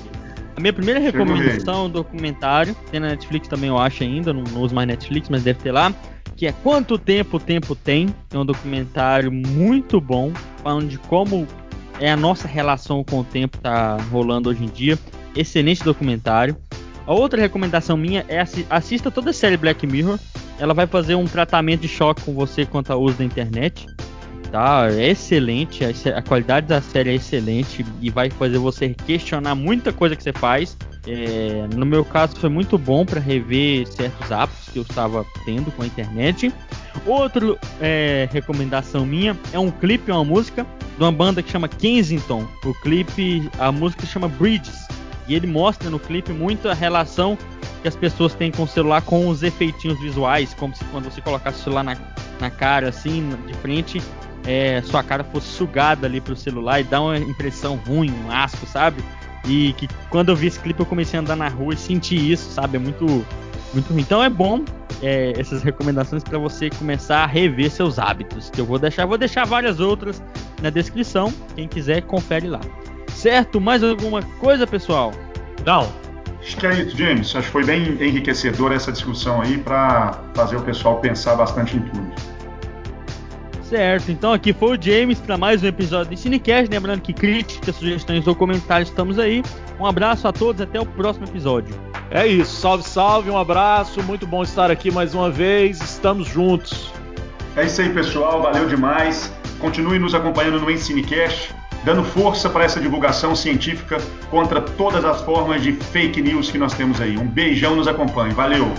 S1: A minha primeira recomendação é um documentário, tem na Netflix também, eu acho ainda, não, não uso mais Netflix, mas deve ter lá que é Quanto Tempo o Tempo Tem. É um documentário muito bom, falando de como é a nossa relação com o tempo tá rolando hoje em dia. Excelente documentário. A outra recomendação minha é assista toda a série Black Mirror. Ela vai fazer um tratamento de choque com você quanto ao uso da internet. Tá, é excelente, a, qualidade da série é excelente e vai fazer você questionar muita coisa que você faz. É, no meu caso foi muito bom para rever certos hábitos que eu estava tendo com a internet. Outra é, recomendação minha é um clipe, uma música de uma banda que chama Kensington. O clipe, a música chama Bridges. E ele mostra no clipe muito a relação que as pessoas têm com o celular com os efeitinhos visuais, como se quando você colocasse o celular na, na cara, assim, de frente, é, sua cara fosse sugada ali pro celular e dá uma impressão ruim, um asco, sabe? E que quando eu vi esse clipe eu comecei a andar na rua e senti isso, sabe? É muito, muito ruim. Então é bom é, essas recomendações para você começar a rever seus hábitos. Que eu vou deixar, vou deixar várias outras na descrição. Quem quiser confere lá. Certo? Mais alguma coisa, pessoal?
S3: Não. Acho que é isso, James. Acho que foi bem enriquecedor essa discussão aí para fazer o pessoal pensar bastante em tudo.
S1: Certo, então aqui foi o James para mais um episódio do Cinecast. Lembrando que críticas, sugestões ou comentários estamos aí. Um abraço a todos, até o próximo episódio.
S2: É isso, salve, salve, um abraço, muito bom estar aqui mais uma vez, estamos juntos.
S3: É isso aí, pessoal, valeu demais. Continue nos acompanhando no Ensinecast, dando força para essa divulgação científica contra todas as formas de fake news que nós temos aí. Um beijão, nos acompanhe, valeu!